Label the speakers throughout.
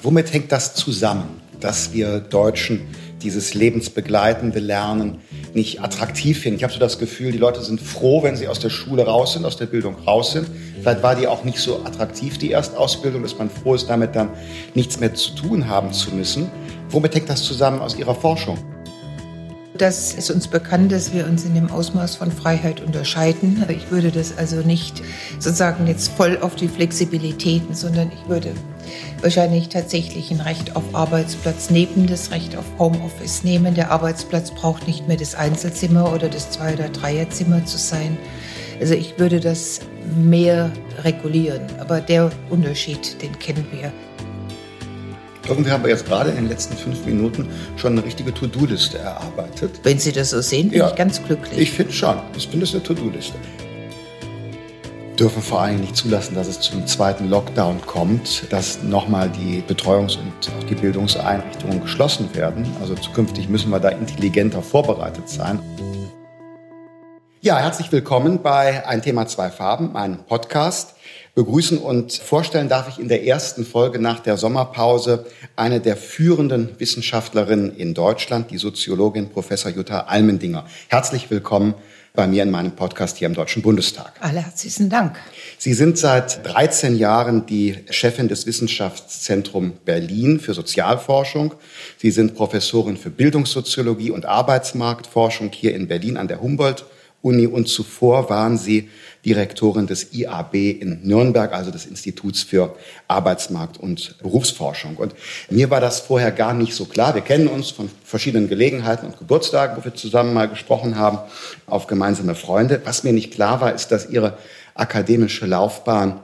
Speaker 1: Womit hängt das zusammen, dass wir Deutschen dieses lebensbegleitende Lernen nicht attraktiv finden? Ich habe so das Gefühl, die Leute sind froh, wenn sie aus der Schule raus sind, aus der Bildung raus sind. Vielleicht war die auch nicht so attraktiv, die Erstausbildung, dass man froh ist, damit dann nichts mehr zu tun haben zu müssen. Womit hängt das zusammen aus Ihrer Forschung?
Speaker 2: Das ist uns bekannt, dass wir uns in dem Ausmaß von Freiheit unterscheiden. Ich würde das also nicht sozusagen jetzt voll auf die Flexibilitäten, sondern ich würde wahrscheinlich tatsächlich ein Recht auf Arbeitsplatz neben das Recht auf Homeoffice nehmen. Der Arbeitsplatz braucht nicht mehr das Einzelzimmer oder das Zwei- oder Dreierzimmer zu sein. Also ich würde das mehr regulieren. Aber der Unterschied, den kennen wir.
Speaker 1: Irgendwie haben wir jetzt gerade in den letzten fünf Minuten schon eine richtige To-Do-Liste erarbeitet.
Speaker 2: Wenn Sie das so sehen, bin ja, ich ganz glücklich.
Speaker 1: Ich finde schon. Ich finde es eine To-Do-Liste. Dürfen vor allem nicht zulassen, dass es zum zweiten Lockdown kommt, dass nochmal die Betreuungs- und auch die Bildungseinrichtungen geschlossen werden. Also zukünftig müssen wir da intelligenter vorbereitet sein. Ja, herzlich willkommen bei Ein Thema, zwei Farben, meinem Podcast begrüßen und vorstellen darf ich in der ersten Folge nach der Sommerpause eine der führenden Wissenschaftlerinnen in Deutschland, die Soziologin Professor Jutta Almendinger. Herzlich willkommen bei mir in meinem Podcast hier im Deutschen Bundestag.
Speaker 2: Alle herzlichen Dank.
Speaker 1: Sie sind seit 13 Jahren die Chefin des Wissenschaftszentrum Berlin für Sozialforschung. Sie sind Professorin für Bildungssoziologie und Arbeitsmarktforschung hier in Berlin an der Humboldt Uni und zuvor waren Sie Direktorin des IAB in Nürnberg, also des Instituts für Arbeitsmarkt und Berufsforschung. Und mir war das vorher gar nicht so klar. Wir kennen uns von verschiedenen Gelegenheiten und Geburtstagen, wo wir zusammen mal gesprochen haben, auf gemeinsame Freunde. Was mir nicht klar war, ist, dass Ihre akademische Laufbahn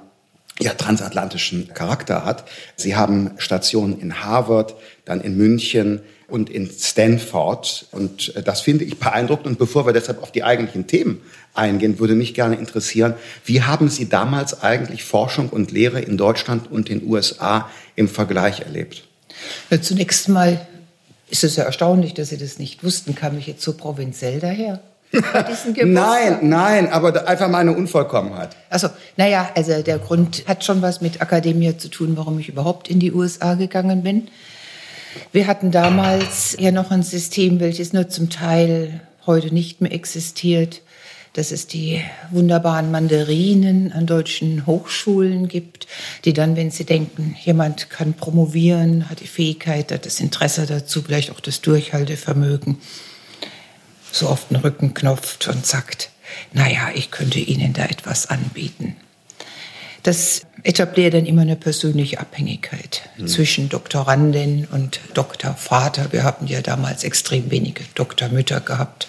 Speaker 1: ja, transatlantischen Charakter hat. Sie haben Stationen in Harvard, dann in München, und in Stanford. Und äh, das finde ich beeindruckend. Und bevor wir deshalb auf die eigentlichen Themen eingehen, würde mich gerne interessieren, wie haben Sie damals eigentlich Forschung und Lehre in Deutschland und den USA im Vergleich erlebt?
Speaker 2: Ja, zunächst mal ist es ja erstaunlich, dass Sie das nicht wussten. Kam ich jetzt so provinziell daher?
Speaker 1: Nein, nein, aber einfach mal eine Unvollkommenheit.
Speaker 2: Also, naja, also der Grund hat schon was mit Akademie zu tun, warum ich überhaupt in die USA gegangen bin. Wir hatten damals ja noch ein System, welches nur zum Teil heute nicht mehr existiert, dass es die wunderbaren Mandarinen an deutschen Hochschulen gibt, die dann, wenn sie denken, jemand kann promovieren, hat die Fähigkeit, hat das Interesse dazu, vielleicht auch das Durchhaltevermögen, so oft den Rücken knopft und sagt, naja, ich könnte Ihnen da etwas anbieten. Das etabliert dann immer eine persönliche Abhängigkeit mhm. zwischen Doktorandin und Doktorvater. Wir haben ja damals extrem wenige Doktormütter gehabt.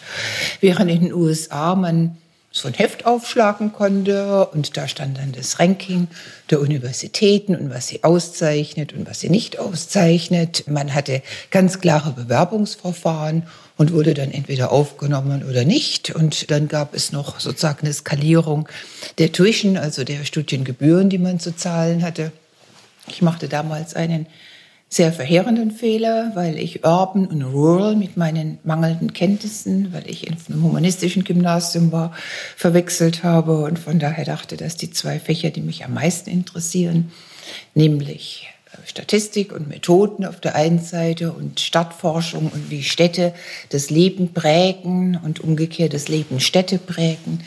Speaker 2: Während in den USA man so ein Heft aufschlagen konnte und da stand dann das Ranking der Universitäten und was sie auszeichnet und was sie nicht auszeichnet. Man hatte ganz klare Bewerbungsverfahren und wurde dann entweder aufgenommen oder nicht. Und dann gab es noch sozusagen eine Skalierung der Tuition, also der Studiengebühren, die man zu zahlen hatte. Ich machte damals einen sehr verheerenden Fehler, weil ich Urban und Rural mit meinen mangelnden Kenntnissen, weil ich in einem humanistischen Gymnasium war, verwechselt habe und von daher dachte, dass die zwei Fächer, die mich am meisten interessieren, nämlich Statistik und Methoden auf der einen Seite und Stadtforschung und wie Städte das Leben prägen und umgekehrt das Leben Städte prägen.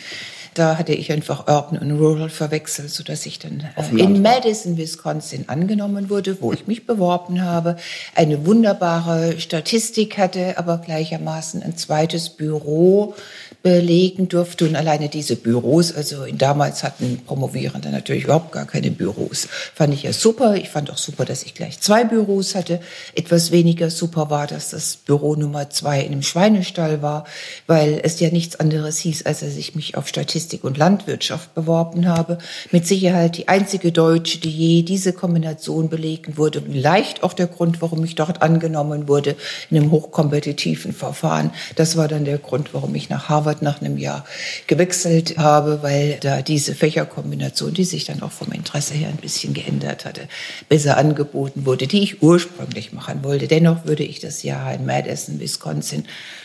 Speaker 2: Da hatte ich einfach Urban und Rural verwechselt, sodass ich dann äh, in Madison, Wisconsin angenommen wurde, wo ich mich beworben habe, eine wunderbare Statistik hatte, aber gleichermaßen ein zweites Büro belegen durfte. Und alleine diese Büros, also damals hatten Promovierende natürlich überhaupt gar keine Büros. Fand ich ja super. Ich fand auch super, dass ich gleich zwei Büros hatte. Etwas weniger super war, dass das Büro Nummer zwei in einem Schweinestall war, weil es ja nichts anderes hieß, als dass ich mich auf Statistik und Landwirtschaft beworben habe. Mit Sicherheit die einzige Deutsche, die je diese Kombination belegen wurde. Vielleicht auch der Grund, warum ich dort angenommen wurde in einem hochkompetitiven Verfahren. Das war dann der Grund, warum ich nach Harvard Harvard nach einem Jahr gewechselt habe, weil da diese Fächerkombination, die sich dann auch vom Interesse her ein bisschen geändert hatte, besser angeboten wurde, die ich ursprünglich machen wollte. Dennoch würde ich das Jahr in Madison, Wisconsin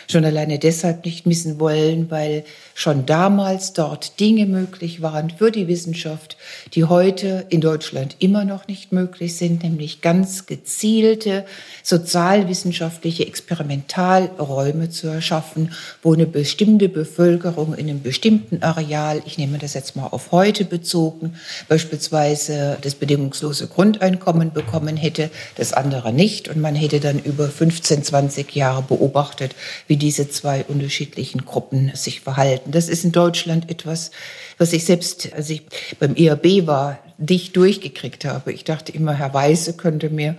Speaker 2: schon alleine deshalb nicht missen wollen, weil schon damals dort Dinge möglich waren für die Wissenschaft, die heute in Deutschland immer noch nicht möglich sind, nämlich ganz gezielte sozialwissenschaftliche Experimentalräume zu erschaffen, wo eine bestimmte Bevölkerung in einem bestimmten Areal, ich nehme das jetzt mal auf heute bezogen, beispielsweise das bedingungslose Grundeinkommen bekommen hätte, das andere nicht. Und man hätte dann über 15, 20 Jahre beobachtet, wie diese zwei unterschiedlichen Gruppen sich verhalten. Das ist in Deutschland etwas, was ich selbst, als ich beim IAB war, dicht durchgekriegt habe. Ich dachte immer, Herr Weise könnte mir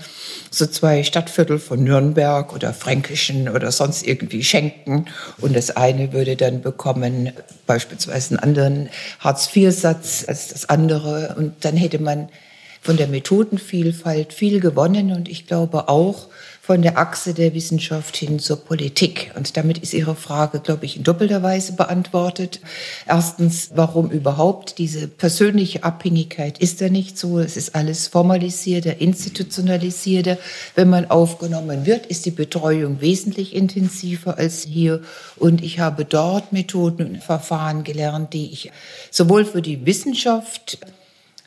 Speaker 2: so zwei Stadtviertel von Nürnberg oder Fränkischen oder sonst irgendwie schenken. Und das eine würde dann bekommen beispielsweise einen anderen Hartz-IV-Satz als das andere. Und dann hätte man von der Methodenvielfalt viel gewonnen. Und ich glaube auch, von der Achse der Wissenschaft hin zur Politik. Und damit ist Ihre Frage, glaube ich, in doppelter Weise beantwortet. Erstens, warum überhaupt diese persönliche Abhängigkeit ist da nicht so. Es ist alles formalisierter, institutionalisierter. Wenn man aufgenommen wird, ist die Betreuung wesentlich intensiver als hier. Und ich habe dort Methoden und Verfahren gelernt, die ich sowohl für die Wissenschaft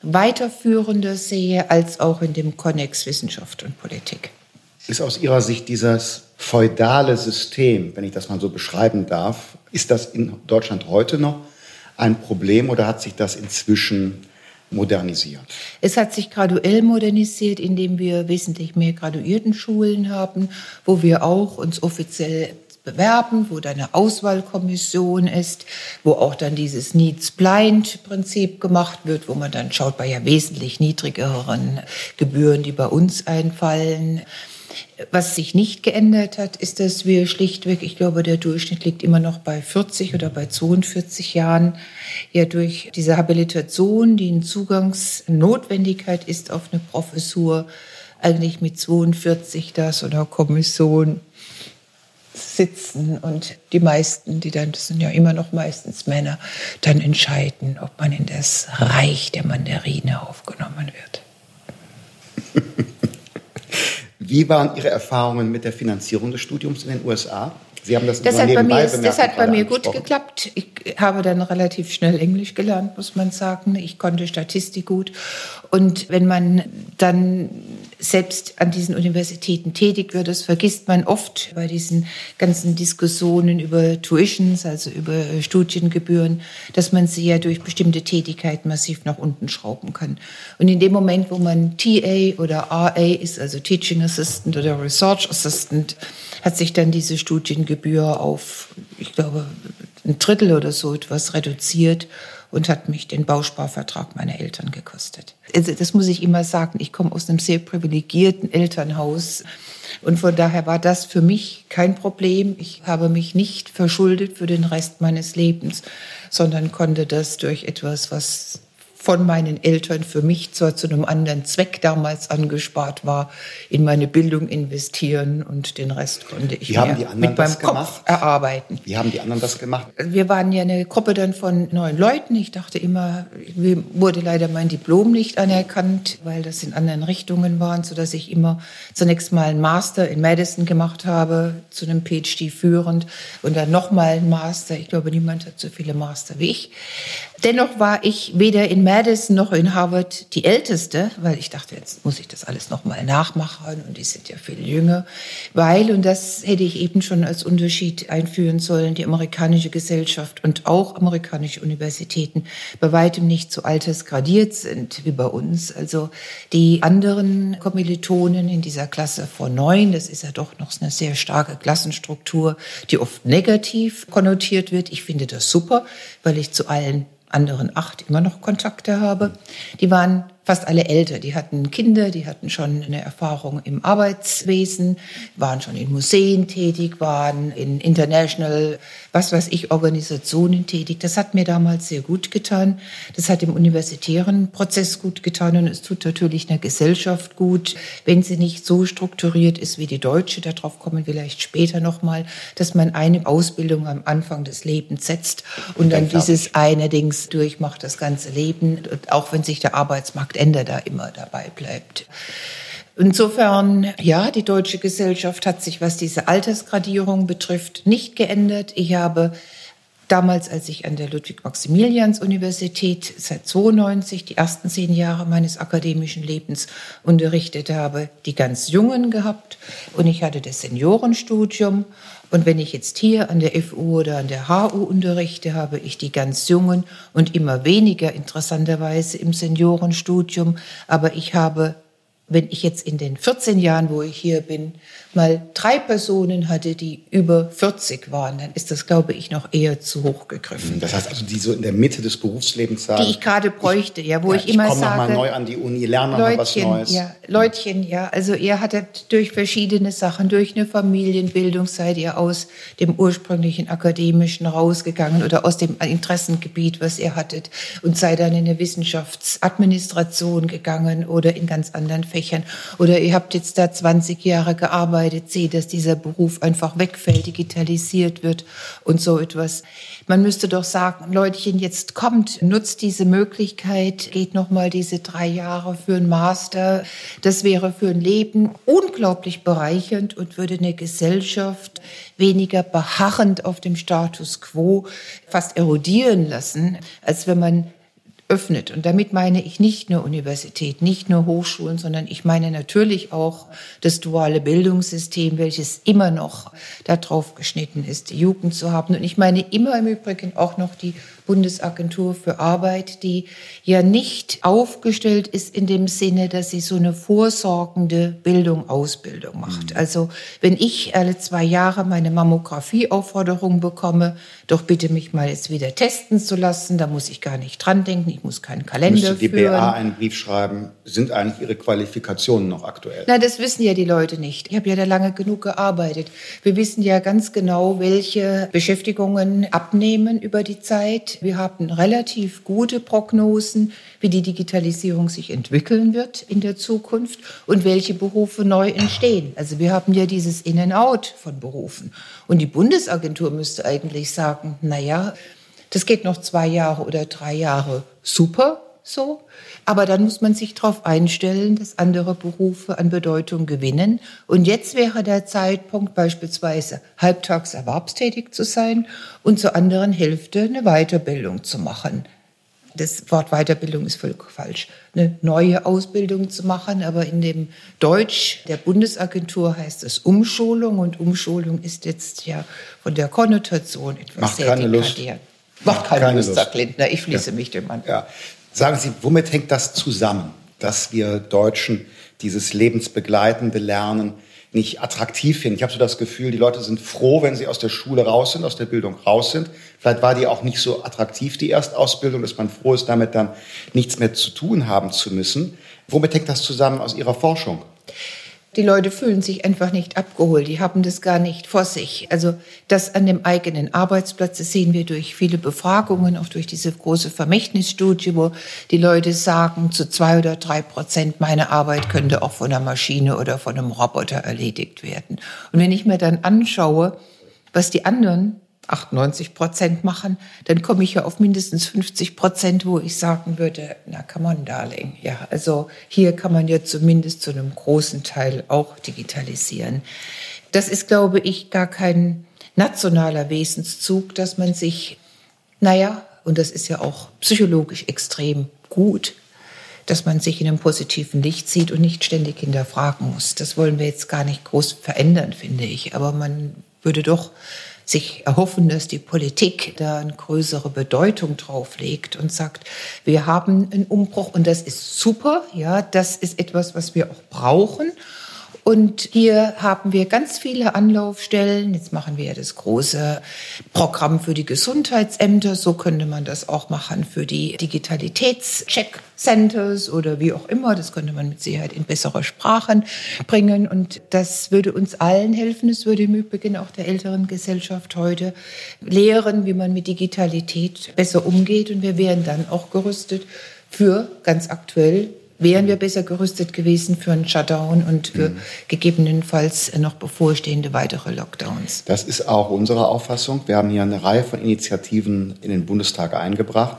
Speaker 2: weiterführender sehe, als auch in dem Konnex Wissenschaft und Politik.
Speaker 1: Ist aus Ihrer Sicht dieses feudale System, wenn ich das mal so beschreiben darf, ist das in Deutschland heute noch ein Problem oder hat sich das inzwischen modernisiert?
Speaker 2: Es hat sich graduell modernisiert, indem wir wesentlich mehr Graduiertenschulen haben, wo wir auch uns offiziell bewerben, wo da eine Auswahlkommission ist, wo auch dann dieses Needs-Blind-Prinzip gemacht wird, wo man dann schaut bei ja wesentlich niedrigeren Gebühren, die bei uns einfallen. Was sich nicht geändert hat, ist, dass wir schlichtweg, ich glaube, der Durchschnitt liegt immer noch bei 40 oder bei 42 Jahren, ja durch diese Habilitation, die eine Zugangsnotwendigkeit ist auf eine Professur, eigentlich mit 42 da so einer Kommission sitzen und die meisten, die dann, das sind ja immer noch meistens Männer, dann entscheiden, ob man in das Reich der Mandarine aufgenommen wird.
Speaker 1: Wie waren Ihre Erfahrungen mit der Finanzierung des Studiums in den USA?
Speaker 2: Sie haben das, das hat bei mir, Das hat bei mir gut geklappt. Ich habe dann relativ schnell Englisch gelernt, muss man sagen. Ich konnte Statistik gut. Und wenn man dann selbst an diesen Universitäten tätig wird, das vergisst man oft bei diesen ganzen Diskussionen über Tuitions, also über Studiengebühren, dass man sie ja durch bestimmte Tätigkeiten massiv nach unten schrauben kann. Und in dem Moment, wo man TA oder RA ist, also Teaching Assistant oder Research Assistant, hat sich dann diese Studiengebühr auf, ich glaube, ein Drittel oder so etwas reduziert und hat mich den Bausparvertrag meiner Eltern gekostet. Also das muss ich immer sagen, ich komme aus einem sehr privilegierten Elternhaus und von daher war das für mich kein Problem. Ich habe mich nicht verschuldet für den Rest meines Lebens, sondern konnte das durch etwas, was von meinen Eltern für mich zwar zu einem anderen Zweck damals angespart war, in meine Bildung investieren und den Rest konnte ich
Speaker 1: Wie haben die anderen
Speaker 2: mit meinem
Speaker 1: das gemacht?
Speaker 2: Kopf erarbeiten.
Speaker 1: Wie haben die anderen das gemacht?
Speaker 2: Wir waren ja eine Gruppe dann von neun Leuten. Ich dachte immer, mir wurde leider mein Diplom nicht anerkannt, weil das in anderen Richtungen waren, so dass ich immer zunächst mal einen Master in Madison gemacht habe, zu einem PhD führend und dann nochmal einen Master. Ich glaube, niemand hat so viele Master wie ich. Dennoch war ich weder in Madison noch in Harvard die Älteste, weil ich dachte, jetzt muss ich das alles nochmal nachmachen und die sind ja viel jünger. Weil, und das hätte ich eben schon als Unterschied einführen sollen, die amerikanische Gesellschaft und auch amerikanische Universitäten bei weitem nicht so altersgradiert sind wie bei uns. Also die anderen Kommilitonen in dieser Klasse vor neun, das ist ja doch noch eine sehr starke Klassenstruktur, die oft negativ konnotiert wird. Ich finde das super, weil ich zu allen anderen acht immer noch Kontakte habe. Die waren fast alle älter. Die hatten Kinder, die hatten schon eine Erfahrung im Arbeitswesen, waren schon in Museen tätig, waren in international, was weiß ich, Organisationen tätig. Das hat mir damals sehr gut getan. Das hat dem universitären Prozess gut getan und es tut natürlich einer Gesellschaft gut, wenn sie nicht so strukturiert ist wie die deutsche. Darauf kommen wir vielleicht später nochmal, dass man eine Ausbildung am Anfang des Lebens setzt und dann dieses eine Dings durchmacht das ganze Leben, auch wenn sich der Arbeitsmarkt Ende da immer dabei bleibt. Insofern, ja, die deutsche Gesellschaft hat sich, was diese Altersgradierung betrifft, nicht geändert. Ich habe damals, als ich an der Ludwig-Maximilians-Universität seit 92 die ersten zehn Jahre meines akademischen Lebens unterrichtet habe, die ganz Jungen gehabt und ich hatte das Seniorenstudium. Und wenn ich jetzt hier an der FU oder an der HU unterrichte, habe ich die ganz Jungen und immer weniger interessanterweise im Seniorenstudium. Aber ich habe wenn ich jetzt in den 14 Jahren, wo ich hier bin, mal drei Personen hatte, die über 40 waren, dann ist das, glaube ich, noch eher zu hoch gegriffen.
Speaker 1: Das heißt also, die so in der Mitte des Berufslebens sagen.
Speaker 2: Die ich gerade bräuchte, ja, wo ja, ich, ich immer
Speaker 1: komm
Speaker 2: sage.
Speaker 1: Ich komme nochmal neu an die Uni, lerne nochmal was Neues.
Speaker 2: Ja, Leutchen, ja. Also ihr hattet durch verschiedene Sachen, durch eine Familienbildung seid ihr aus dem ursprünglichen akademischen rausgegangen oder aus dem Interessengebiet, was ihr hattet und seid dann in eine Wissenschaftsadministration gegangen oder in ganz anderen Fächern. Oder ihr habt jetzt da 20 Jahre gearbeitet arbeitet, sehe, dass dieser Beruf einfach wegfällt, digitalisiert wird und so etwas. Man müsste doch sagen, Leutchen, jetzt kommt, nutzt diese Möglichkeit, geht noch mal diese drei Jahre für einen Master. Das wäre für ein Leben unglaublich bereichernd und würde eine Gesellschaft weniger beharrend auf dem Status quo fast erodieren lassen, als wenn man öffnet. Und damit meine ich nicht nur Universität, nicht nur Hochschulen, sondern ich meine natürlich auch das duale Bildungssystem, welches immer noch darauf geschnitten ist, die Jugend zu haben. Und ich meine immer im Übrigen auch noch die Bundesagentur für Arbeit, die ja nicht aufgestellt ist in dem Sinne, dass sie so eine vorsorgende Bildung, Ausbildung macht. Mhm. Also wenn ich alle zwei Jahre meine Mammographieaufforderung bekomme, doch bitte mich mal jetzt wieder testen zu lassen, da muss ich gar nicht dran denken, ich muss keinen Kalender Müsste
Speaker 1: die
Speaker 2: führen.
Speaker 1: BA einen Brief schreiben, sind eigentlich Ihre Qualifikationen noch aktuell?
Speaker 2: Na, das wissen ja die Leute nicht. Ich habe ja da lange genug gearbeitet. Wir wissen ja ganz genau, welche Beschäftigungen abnehmen über die Zeit, wir haben relativ gute Prognosen, wie die Digitalisierung sich entwickeln wird in der Zukunft und welche Berufe neu entstehen. Also wir haben ja dieses In-and-Out von Berufen. Und die Bundesagentur müsste eigentlich sagen, na ja, das geht noch zwei Jahre oder drei Jahre super so. Aber dann muss man sich darauf einstellen, dass andere Berufe an Bedeutung gewinnen. Und jetzt wäre der Zeitpunkt beispielsweise halbtags erwerbstätig zu sein und zur anderen Hälfte eine Weiterbildung zu machen. Das Wort Weiterbildung ist völlig falsch. Eine neue Ausbildung zu machen, aber in dem Deutsch der Bundesagentur heißt es Umschulung und Umschulung ist jetzt ja von der Konnotation etwas
Speaker 1: Macht sehr keine Lust.
Speaker 2: Macht keine, keine Lust, sagt Lindner. Ich schließe ja. mich dem an.
Speaker 1: Ja. Sagen Sie, womit hängt das zusammen, dass wir Deutschen dieses lebensbegleitende Lernen nicht attraktiv finden? Ich habe so das Gefühl, die Leute sind froh, wenn sie aus der Schule raus sind, aus der Bildung raus sind. Vielleicht war die auch nicht so attraktiv, die Erstausbildung, dass man froh ist, damit dann nichts mehr zu tun haben zu müssen. Womit hängt das zusammen aus Ihrer Forschung?
Speaker 2: Die Leute fühlen sich einfach nicht abgeholt, die haben das gar nicht vor sich. Also das an dem eigenen Arbeitsplatz, das sehen wir durch viele Befragungen, auch durch diese große Vermächtnisstudie, wo die Leute sagen, zu zwei oder drei Prozent meine Arbeit könnte auch von einer Maschine oder von einem Roboter erledigt werden. Und wenn ich mir dann anschaue, was die anderen 98 Prozent machen, dann komme ich ja auf mindestens 50 Prozent, wo ich sagen würde, na come on, darling. Ja, also hier kann man ja zumindest zu einem großen Teil auch digitalisieren. Das ist, glaube ich, gar kein nationaler Wesenszug, dass man sich, naja, und das ist ja auch psychologisch extrem gut, dass man sich in einem positiven Licht sieht und nicht ständig hinterfragen muss. Das wollen wir jetzt gar nicht groß verändern, finde ich. Aber man würde doch sich erhoffen, dass die Politik da eine größere Bedeutung drauf legt und sagt, wir haben einen Umbruch und das ist super, ja, das ist etwas, was wir auch brauchen. Und hier haben wir ganz viele Anlaufstellen. Jetzt machen wir ja das große Programm für die Gesundheitsämter. So könnte man das auch machen für die Digitalitätscheck-Centers oder wie auch immer. Das könnte man mit Sicherheit in bessere Sprachen bringen. Und das würde uns allen helfen. Es würde im Übrigen auch der älteren Gesellschaft heute lehren, wie man mit Digitalität besser umgeht. Und wir wären dann auch gerüstet für ganz aktuell wären wir besser gerüstet gewesen für einen Shutdown und für mhm. gegebenenfalls noch bevorstehende weitere Lockdowns.
Speaker 1: Das ist auch unsere Auffassung. Wir haben hier eine Reihe von Initiativen in den Bundestag eingebracht.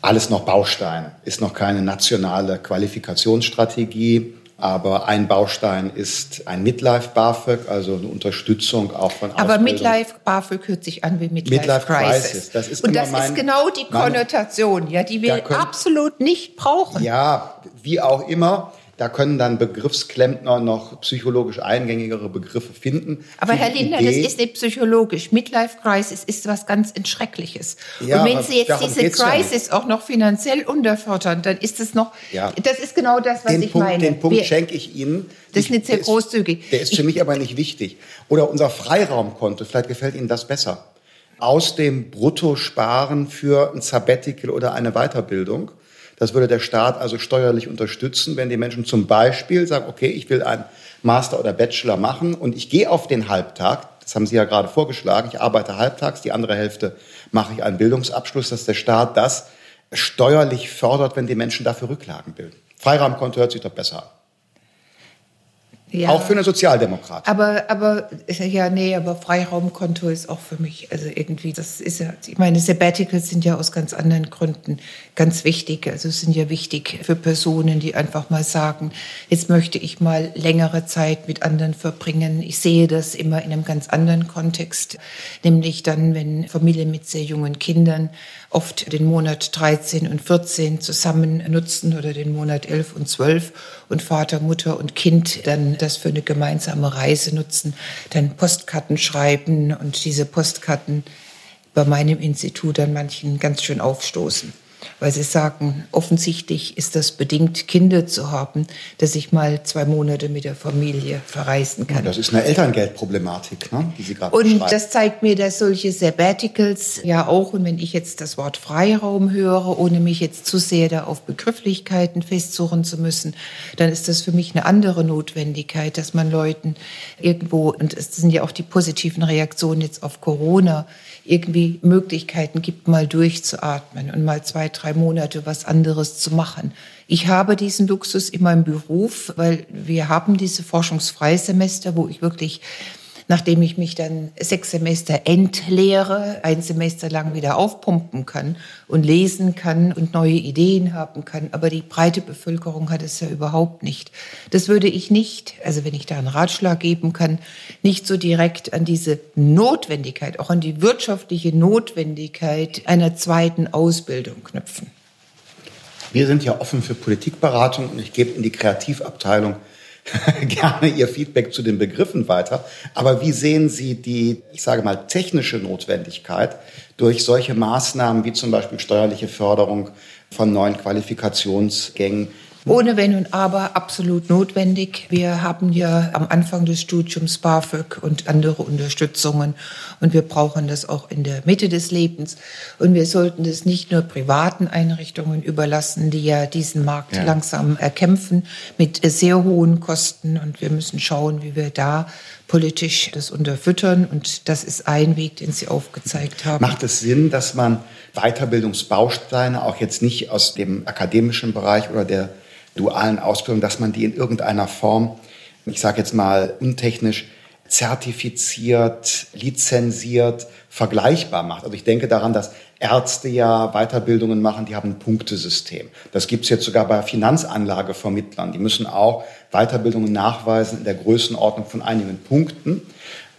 Speaker 1: Alles noch Baustein, ist noch keine nationale Qualifikationsstrategie. Aber ein Baustein ist ein Midlife BAföG, also eine Unterstützung auch von
Speaker 2: Aber Midlife BAföG hört sich an wie Midlife, Midlife Crisis. Crisis. Das ist Und das mein, ist genau die Konnotation, ja, die wir absolut nicht brauchen.
Speaker 1: Ja, wie auch immer. Da können dann Begriffsklempner noch psychologisch eingängigere Begriffe finden.
Speaker 2: Aber Herr Lindner, Idee, das ist nicht psychologisch. Midlife Crisis ist was ganz Entschreckliches. Ja, Und wenn Sie jetzt diese Crisis ja auch noch finanziell unterfördern, dann ist es noch, ja. das ist genau das, was
Speaker 1: den
Speaker 2: ich
Speaker 1: Punkt,
Speaker 2: meine.
Speaker 1: Den Punkt Wir, schenke ich Ihnen.
Speaker 2: Das ist nicht sehr großzügig.
Speaker 1: Der ist für mich aber nicht wichtig. Oder unser Freiraumkonto, vielleicht gefällt Ihnen das besser. Aus dem Brutto sparen für ein Sabbatical oder eine Weiterbildung das würde der Staat also steuerlich unterstützen, wenn die Menschen zum Beispiel sagen, okay, ich will einen Master oder Bachelor machen und ich gehe auf den Halbtag. Das haben Sie ja gerade vorgeschlagen. Ich arbeite halbtags, die andere Hälfte mache ich einen Bildungsabschluss, dass der Staat das steuerlich fördert, wenn die Menschen dafür Rücklagen bilden. Freiraumkonto hört sich doch besser an. Ja. Auch für eine Sozialdemokrat.
Speaker 2: Aber, aber, ja, nee, aber Freiraumkonto ist auch für mich, also irgendwie, das ist ja, ich meine, Sabbaticals sind ja aus ganz anderen Gründen ganz wichtig. Also sind ja wichtig für Personen, die einfach mal sagen, jetzt möchte ich mal längere Zeit mit anderen verbringen. Ich sehe das immer in einem ganz anderen Kontext, nämlich dann, wenn Familien mit sehr jungen Kindern oft den Monat 13 und 14 zusammen nutzen oder den Monat 11 und 12 und Vater, Mutter und Kind dann das für eine gemeinsame Reise nutzen, dann Postkarten schreiben und diese Postkarten bei meinem Institut an manchen ganz schön aufstoßen weil sie sagen, offensichtlich ist das bedingt, Kinder zu haben, dass ich mal zwei Monate mit der Familie verreisen kann.
Speaker 1: das ist eine Elterngeldproblematik, ne, die Sie gerade
Speaker 2: Und das zeigt mir, dass solche Sabbaticals ja auch, und wenn ich jetzt das Wort Freiraum höre, ohne mich jetzt zu sehr da auf Begrifflichkeiten festsuchen zu müssen, dann ist das für mich eine andere Notwendigkeit, dass man Leuten irgendwo, und es sind ja auch die positiven Reaktionen jetzt auf Corona, irgendwie Möglichkeiten gibt, mal durchzuatmen und mal zwei, drei Monate was anderes zu machen. Ich habe diesen Luxus in meinem Beruf, weil wir haben diese Forschungsfreisemester, wo ich wirklich nachdem ich mich dann sechs Semester entleere, ein Semester lang wieder aufpumpen kann und lesen kann und neue Ideen haben kann. Aber die breite Bevölkerung hat es ja überhaupt nicht. Das würde ich nicht, also wenn ich da einen Ratschlag geben kann, nicht so direkt an diese Notwendigkeit, auch an die wirtschaftliche Notwendigkeit einer zweiten Ausbildung knüpfen.
Speaker 1: Wir sind ja offen für Politikberatung und ich gebe in die Kreativabteilung gerne Ihr Feedback zu den Begriffen weiter. Aber wie sehen Sie die, ich sage mal, technische Notwendigkeit durch solche Maßnahmen wie zum Beispiel steuerliche Förderung von neuen Qualifikationsgängen
Speaker 2: ohne Wenn und Aber absolut notwendig. Wir haben ja am Anfang des Studiums BAföG und andere Unterstützungen und wir brauchen das auch in der Mitte des Lebens. Und wir sollten das nicht nur privaten Einrichtungen überlassen, die ja diesen Markt ja. langsam erkämpfen mit sehr hohen Kosten und wir müssen schauen, wie wir da politisch das unterfüttern und das ist ein Weg, den Sie aufgezeigt haben.
Speaker 1: Macht es Sinn, dass man Weiterbildungsbausteine auch jetzt nicht aus dem akademischen Bereich oder der dualen Ausbildung, dass man die in irgendeiner Form, ich sage jetzt mal untechnisch, zertifiziert, lizenziert, vergleichbar macht. Also ich denke daran, dass Ärzte ja Weiterbildungen machen, die haben ein Punktesystem. Das gibt's jetzt sogar bei Finanzanlagevermittlern. Die müssen auch Weiterbildungen nachweisen in der Größenordnung von einigen Punkten.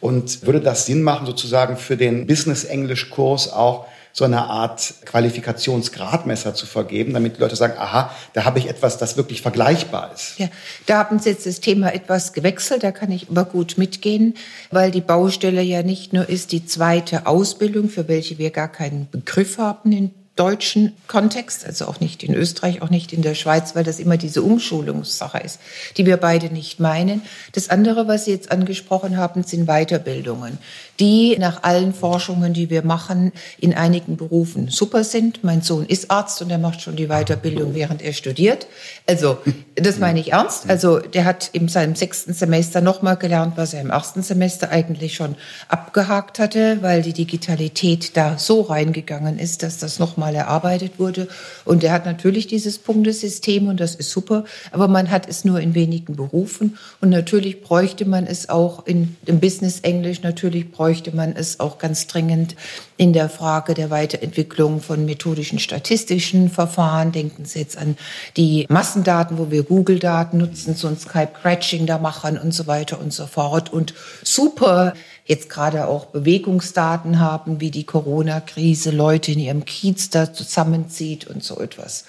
Speaker 1: Und würde das Sinn machen, sozusagen für den Business-Englisch-Kurs auch so eine Art Qualifikationsgradmesser zu vergeben, damit die Leute sagen, aha, da habe ich etwas, das wirklich vergleichbar ist.
Speaker 2: Ja, da haben Sie jetzt das Thema etwas gewechselt, da kann ich aber gut mitgehen, weil die Baustelle ja nicht nur ist die zweite Ausbildung, für welche wir gar keinen Begriff haben in deutschen Kontext, also auch nicht in Österreich, auch nicht in der Schweiz, weil das immer diese Umschulungssache ist, die wir beide nicht meinen. Das andere, was Sie jetzt angesprochen haben, sind Weiterbildungen, die nach allen Forschungen, die wir machen, in einigen Berufen super sind. Mein Sohn ist Arzt und er macht schon die Weiterbildung, während er studiert. Also, das meine ich ernst. Also, der hat in seinem sechsten Semester nochmal gelernt, was er im ersten Semester eigentlich schon abgehakt hatte, weil die Digitalität da so reingegangen ist, dass das nochmal erarbeitet wurde. Und er hat natürlich dieses Punktesystem und das ist super, aber man hat es nur in wenigen Berufen. Und natürlich bräuchte man es auch in dem Business Englisch, natürlich bräuchte bräuchte man es auch ganz dringend in der Frage der Weiterentwicklung von methodischen statistischen Verfahren. Denken Sie jetzt an die Massendaten, wo wir Google-Daten nutzen, so ein Skype-Cratching da machen und so weiter und so fort. Und super jetzt gerade auch Bewegungsdaten haben, wie die Corona-Krise Leute in ihrem Kiez da zusammenzieht und so etwas.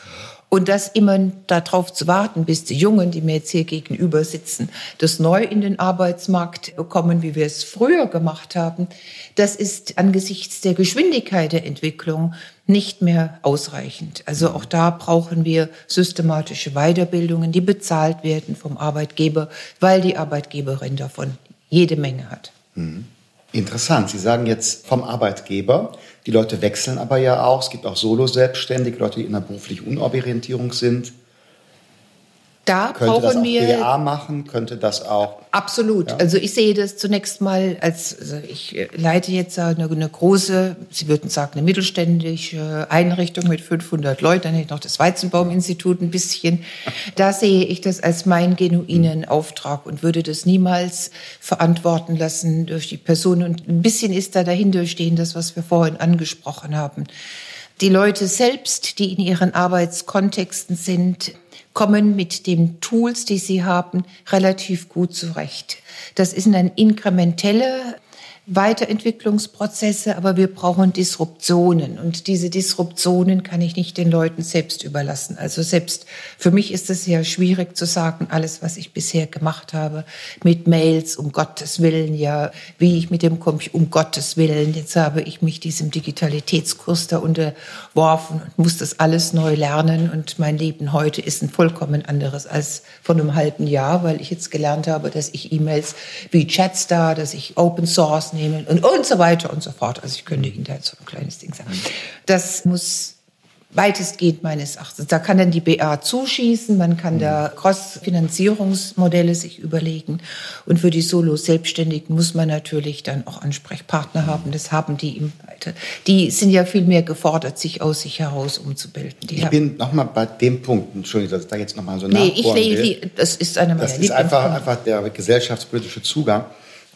Speaker 2: Und das immer darauf zu warten, bis die Jungen, die mir jetzt hier gegenüber sitzen, das neu in den Arbeitsmarkt bekommen, wie wir es früher gemacht haben, das ist angesichts der Geschwindigkeit der Entwicklung nicht mehr ausreichend. Also auch da brauchen wir systematische Weiterbildungen, die bezahlt werden vom Arbeitgeber, weil die Arbeitgeberin davon jede Menge hat.
Speaker 1: Mhm. Interessant. Sie sagen jetzt vom Arbeitgeber. Die Leute wechseln aber ja auch. Es gibt auch Solo-Selbstständige, Leute, die in der beruflichen Unorientierung sind.
Speaker 2: Da
Speaker 1: könnte
Speaker 2: brauchen
Speaker 1: das auch
Speaker 2: wir
Speaker 1: BA machen, könnte das auch.
Speaker 2: Absolut.
Speaker 1: Ja.
Speaker 2: Also ich sehe das zunächst mal als, also ich äh, leite jetzt eine, eine große, Sie würden sagen, eine mittelständische Einrichtung mit 500 Leuten, dann hätte ich noch das Weizenbaum-Institut ein bisschen. Da sehe ich das als meinen genuinen Auftrag und würde das niemals verantworten lassen durch die Person. Und ein bisschen ist da dahinter stehen, das, was wir vorhin angesprochen haben. Die Leute selbst, die in ihren Arbeitskontexten sind, kommen mit den Tools, die sie haben, relativ gut zurecht. Das ist ein inkrementelle Weiterentwicklungsprozesse, aber wir brauchen Disruptionen. Und diese Disruptionen kann ich nicht den Leuten selbst überlassen. Also selbst für mich ist es ja schwierig zu sagen, alles, was ich bisher gemacht habe, mit Mails, um Gottes Willen, ja, wie ich mit dem Computer, um Gottes Willen, jetzt habe ich mich diesem Digitalitätskurs da unterworfen und muss das alles neu lernen. Und mein Leben heute ist ein vollkommen anderes als vor einem halben Jahr, weil ich jetzt gelernt habe, dass ich E-Mails wie Chatstar, dass ich Open Source nehmen und, und so weiter und so fort. Also ich könnte Ihnen da jetzt so ein kleines Ding sagen. Das muss weitestgehend meines Erachtens. Da kann dann die BA zuschießen, man kann da Cross-Finanzierungsmodelle sich überlegen. Und für die Solo-Selbstständigen muss man natürlich dann auch Ansprechpartner haben. Das haben die im Weiter. Die sind ja viel mehr gefordert, sich aus sich heraus umzubilden. Die
Speaker 1: ich bin nochmal bei dem Punkt, Entschuldigung, dass ich da jetzt nochmal so
Speaker 2: nee, ich
Speaker 1: will.
Speaker 2: lese, das ist eine meiner
Speaker 1: Das ist einfach, einfach der gesellschaftspolitische Zugang.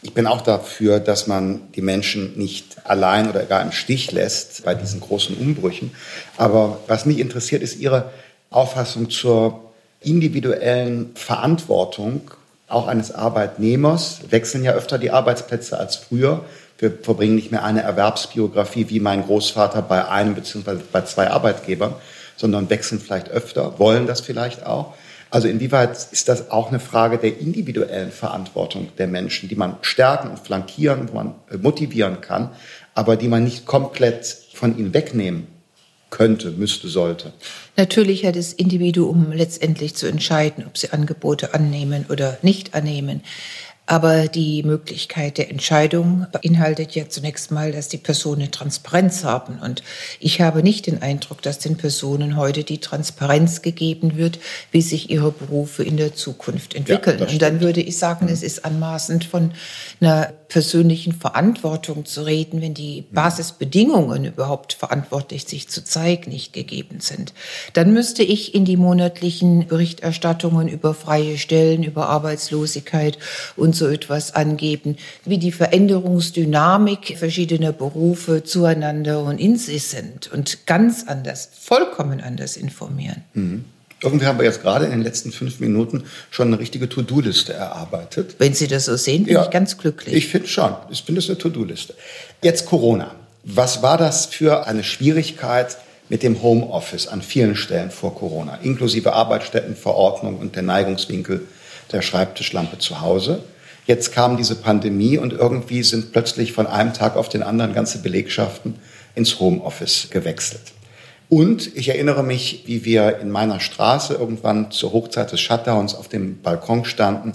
Speaker 1: Ich bin auch dafür, dass man die Menschen nicht allein oder gar im Stich lässt bei diesen großen Umbrüchen. Aber was mich interessiert, ist Ihre Auffassung zur individuellen Verantwortung auch eines Arbeitnehmers. Wechseln ja öfter die Arbeitsplätze als früher. Wir verbringen nicht mehr eine Erwerbsbiografie wie mein Großvater bei einem bzw. bei zwei Arbeitgebern, sondern wechseln vielleicht öfter, wollen das vielleicht auch. Also inwieweit ist das auch eine Frage der individuellen Verantwortung der Menschen, die man stärken und flankieren, wo man äh, motivieren kann, aber die man nicht komplett von ihnen wegnehmen könnte, müsste, sollte?
Speaker 2: Natürlich hat das Individuum letztendlich zu entscheiden, ob sie Angebote annehmen oder nicht annehmen. Aber die Möglichkeit der Entscheidung beinhaltet ja zunächst mal, dass die Personen Transparenz haben. Und ich habe nicht den Eindruck, dass den Personen heute die Transparenz gegeben wird, wie sich ihre Berufe in der Zukunft entwickeln.
Speaker 1: das
Speaker 2: Und dann würde ich sagen, es ist anmaßend von einer persönlichen Verantwortung zu reden, wenn die Basisbedingungen überhaupt verantwortlich sich zu zeigen nicht gegeben sind. Dann müsste ich in die monatlichen Berichterstattungen über freie Stellen, über Arbeitslosigkeit und so etwas angeben, wie die Veränderungsdynamik verschiedener Berufe zueinander und in sich sind und ganz anders, vollkommen anders informieren.
Speaker 1: Irgendwie haben wir jetzt gerade in den letzten fünf Minuten schon eine richtige To-Do-Liste erarbeitet.
Speaker 2: Wenn Sie das so sehen, bin
Speaker 1: Ja.
Speaker 2: ich ganz glücklich.
Speaker 1: Ich finde schon. Ich finde es eine To-Do-Liste. Jetzt Corona. Was war das für eine Schwierigkeit mit dem Homeoffice an vielen Stellen vor Corona, inklusive Arbeitsstättenverordnung und der Neigungswinkel der Schreibtischlampe zu Hause? Jetzt kam diese Pandemie und irgendwie sind plötzlich von einem Tag auf den anderen ganze Belegschaften ins Homeoffice gewechselt. Und ich erinnere mich, wie wir in meiner Straße irgendwann zur Hochzeit des Shutdowns auf dem Balkon standen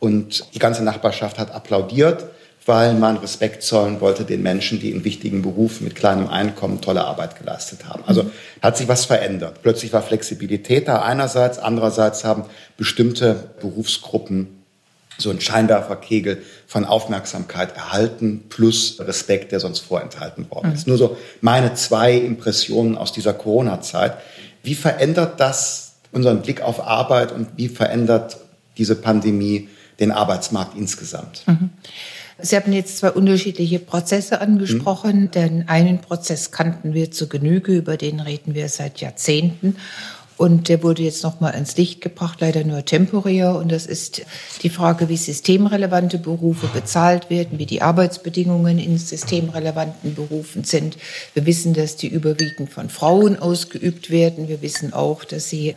Speaker 1: und die ganze Nachbarschaft hat applaudiert, weil man Respekt zollen wollte den Menschen, die in wichtigen Berufen mit kleinem Einkommen tolle Arbeit geleistet haben. Also hat sich was verändert. Plötzlich war Flexibilität da einerseits, andererseits haben bestimmte Berufsgruppen so ein Scheinwerferkegel von Aufmerksamkeit erhalten plus Respekt, der sonst vorenthalten worden ist. Mhm. Nur so meine zwei Impressionen aus dieser Corona-Zeit. Wie verändert das unseren Blick auf Arbeit und wie verändert diese Pandemie den Arbeitsmarkt insgesamt? Mhm.
Speaker 2: Sie haben jetzt zwei unterschiedliche Prozesse angesprochen. Mhm. Den einen Prozess kannten wir zu Genüge, über den reden wir seit Jahrzehnten. Und der wurde jetzt nochmal ins Licht gebracht, leider nur temporär. Und das ist die Frage, wie systemrelevante Berufe bezahlt werden, wie die Arbeitsbedingungen in systemrelevanten Berufen sind. Wir wissen, dass die überwiegend von Frauen ausgeübt werden. Wir wissen auch, dass sie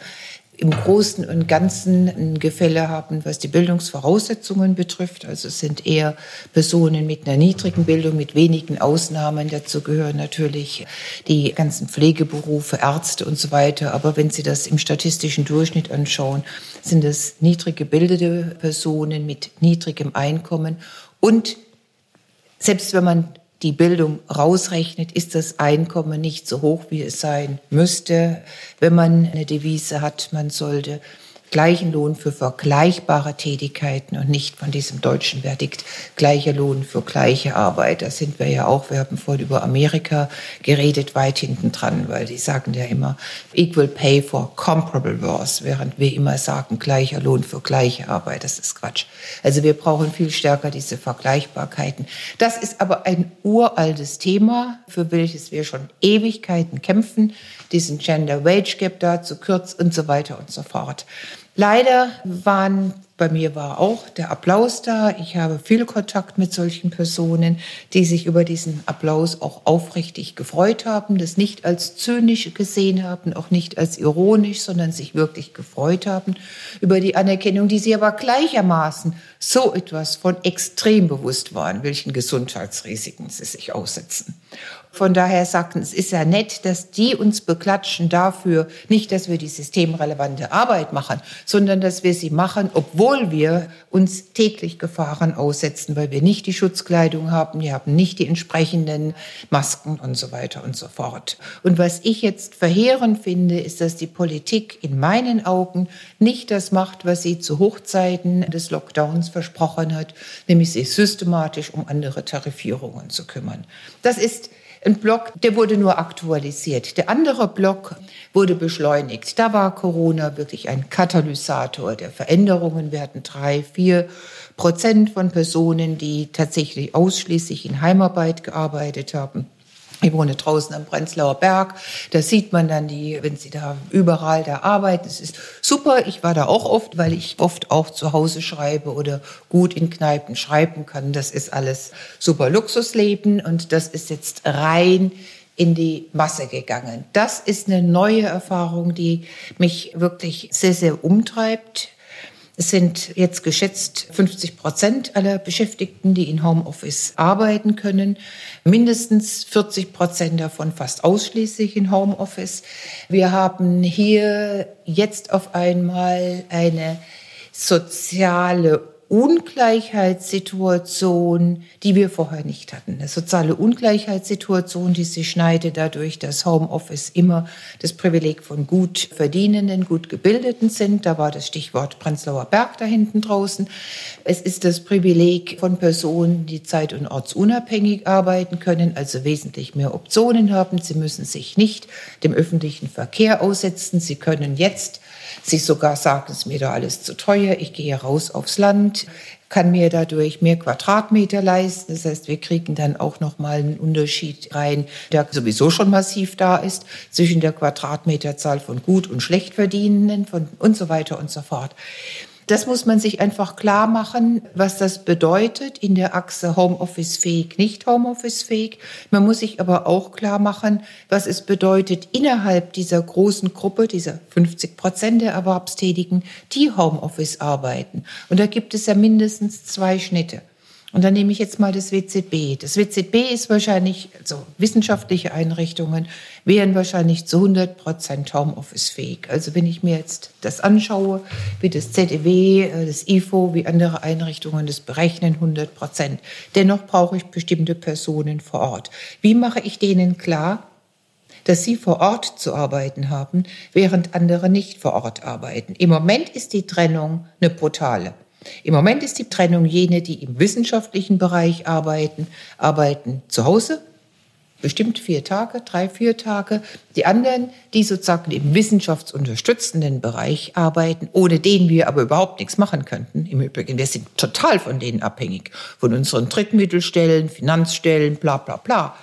Speaker 2: im Großen und Ganzen ein Gefälle haben, was die Bildungsvoraussetzungen betrifft. Also es sind eher Personen mit einer niedrigen Bildung, mit wenigen Ausnahmen. Dazu gehören natürlich die ganzen Pflegeberufe, Ärzte und so weiter. Aber wenn Sie das im statistischen Durchschnitt anschauen, sind es niedrig gebildete Personen mit niedrigem Einkommen und selbst wenn man die Bildung rausrechnet, ist das Einkommen nicht so hoch, wie es sein müsste. Wenn man eine Devise hat, man sollte gleichen Lohn für vergleichbare Tätigkeiten und nicht von diesem deutschen Verdikt gleicher Lohn für gleiche Arbeit. Da sind wir ja auch, wir haben vorhin über Amerika geredet, weit hinten dran, weil die sagen ja immer equal pay for comparable work, während wir immer sagen gleicher Lohn für gleiche Arbeit. Das ist Quatsch. Also wir brauchen viel stärker diese Vergleichbarkeiten. Das ist aber ein uraltes Thema, für welches wir schon Ewigkeiten kämpfen, diesen Gender Wage Gap da zu kürzen und so weiter und so fort. Leider waren bei mir war auch der Applaus da. Ich habe viel Kontakt mit solchen Personen, die sich über diesen Applaus auch aufrichtig gefreut haben, das nicht als zynisch gesehen haben, auch nicht als ironisch, sondern sich wirklich gefreut haben über die Anerkennung, die sie aber gleichermaßen so etwas von extrem bewusst waren, welchen Gesundheitsrisiken sie sich aussetzen. Von daher sagten, es ist ja nett, dass die uns beklatschen dafür, nicht, dass wir die systemrelevante Arbeit machen, sondern dass wir sie machen, obwohl wir uns täglich Gefahren aussetzen, weil wir nicht die Schutzkleidung haben, wir haben nicht die entsprechenden Masken und so weiter und so fort. Und was ich jetzt verheerend finde, ist, dass die Politik in meinen Augen nicht das macht, was sie zu Hochzeiten des Lockdowns versprochen hat, nämlich sich systematisch um andere Tarifierungen zu kümmern. Das ist ein Block, der wurde nur aktualisiert. Der andere Block wurde beschleunigt. Da war Corona wirklich ein Katalysator der Veränderungen. Wir hatten drei, vier Prozent von Personen, die tatsächlich ausschließlich in Heimarbeit gearbeitet haben. Ich wohne draußen am Prenzlauer Berg. Da sieht man dann die, wenn sie da überall da arbeiten. Das ist super. Ich war da auch oft, weil ich oft auch zu Hause schreibe oder gut in Kneipen schreiben kann. Das ist alles super Luxusleben und das ist jetzt rein in die Masse gegangen. Das ist eine neue Erfahrung, die mich wirklich sehr, sehr umtreibt. Es sind jetzt geschätzt 50 Prozent aller Beschäftigten, die in Homeoffice arbeiten können. Mindestens 40 Prozent davon fast ausschließlich in Homeoffice. Wir haben hier jetzt auf einmal eine soziale Ungleichheitssituation, die wir vorher nicht hatten. Eine soziale Ungleichheitssituation, die sich schneidet dadurch, dass Homeoffice immer das Privileg von gut verdienenden, gut gebildeten sind. Da war das Stichwort Prenzlauer Berg da hinten draußen. Es ist das Privileg von Personen, die zeit- und ortsunabhängig arbeiten können, also wesentlich mehr Optionen haben. Sie müssen sich nicht dem öffentlichen Verkehr aussetzen. Sie können jetzt Sie sogar sagen, es ist mir da alles zu teuer, ich gehe raus aufs Land, kann mir dadurch mehr Quadratmeter leisten. Das heißt, wir kriegen dann auch nochmal einen Unterschied rein, der sowieso schon massiv da ist, zwischen der Quadratmeterzahl von gut und schlecht verdienenden von, und so weiter und so fort. Das muss man sich einfach klar machen, was das bedeutet in der Achse Homeoffice-fähig, nicht Homeoffice-fähig. Man muss sich aber auch klar machen, was es bedeutet innerhalb dieser großen Gruppe, dieser 50 Prozent der Erwerbstätigen, die Homeoffice arbeiten. Und da gibt es ja mindestens zwei Schnitte. Und dann nehme ich jetzt mal das WZB. Das WZB ist wahrscheinlich, also wissenschaftliche Einrichtungen wären wahrscheinlich zu 100 Prozent Homeoffice-fähig. Also wenn ich mir jetzt das anschaue, wie das ZEW, äh, das IFO, wie andere Einrichtungen das berechnen, 100 Prozent. Dennoch brauche ich bestimmte Personen vor Ort. Wie mache ich denen klar, dass sie vor Ort zu arbeiten haben, während andere nicht vor Ort arbeiten? Im Moment ist die Trennung eine brutale. Im Moment ist die Trennung jene, die im wissenschaftlichen Bereich arbeiten, arbeiten zu Hause, bestimmt vier Tage, drei, vier Tage. Die anderen, die sozusagen im wissenschaftsunterstützenden Bereich arbeiten, ohne den wir aber überhaupt nichts machen könnten. Im Übrigen, wir sind total von denen abhängig, von unseren Drittmittelstellen, Finanzstellen, bla bla bla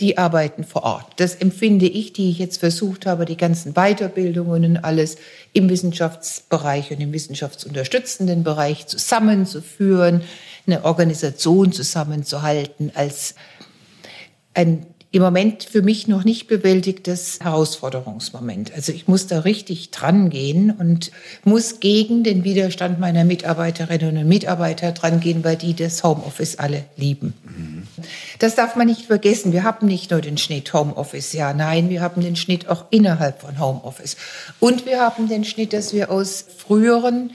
Speaker 2: die arbeiten vor Ort. Das empfinde ich, die ich jetzt versucht habe, die ganzen Weiterbildungen und alles im Wissenschaftsbereich und im wissenschaftsunterstützenden Bereich zusammenzuführen, eine Organisation zusammenzuhalten als ein im Moment für mich noch nicht bewältigtes Herausforderungsmoment. Also ich muss da richtig dran gehen und muss gegen den Widerstand meiner Mitarbeiterinnen und Mitarbeiter dran gehen, weil die das Homeoffice alle lieben. Mhm. Das darf man nicht vergessen. Wir haben nicht nur den Schnitt Homeoffice, ja, nein, wir haben den Schnitt auch innerhalb von Homeoffice. Und wir haben den Schnitt, dass wir aus früheren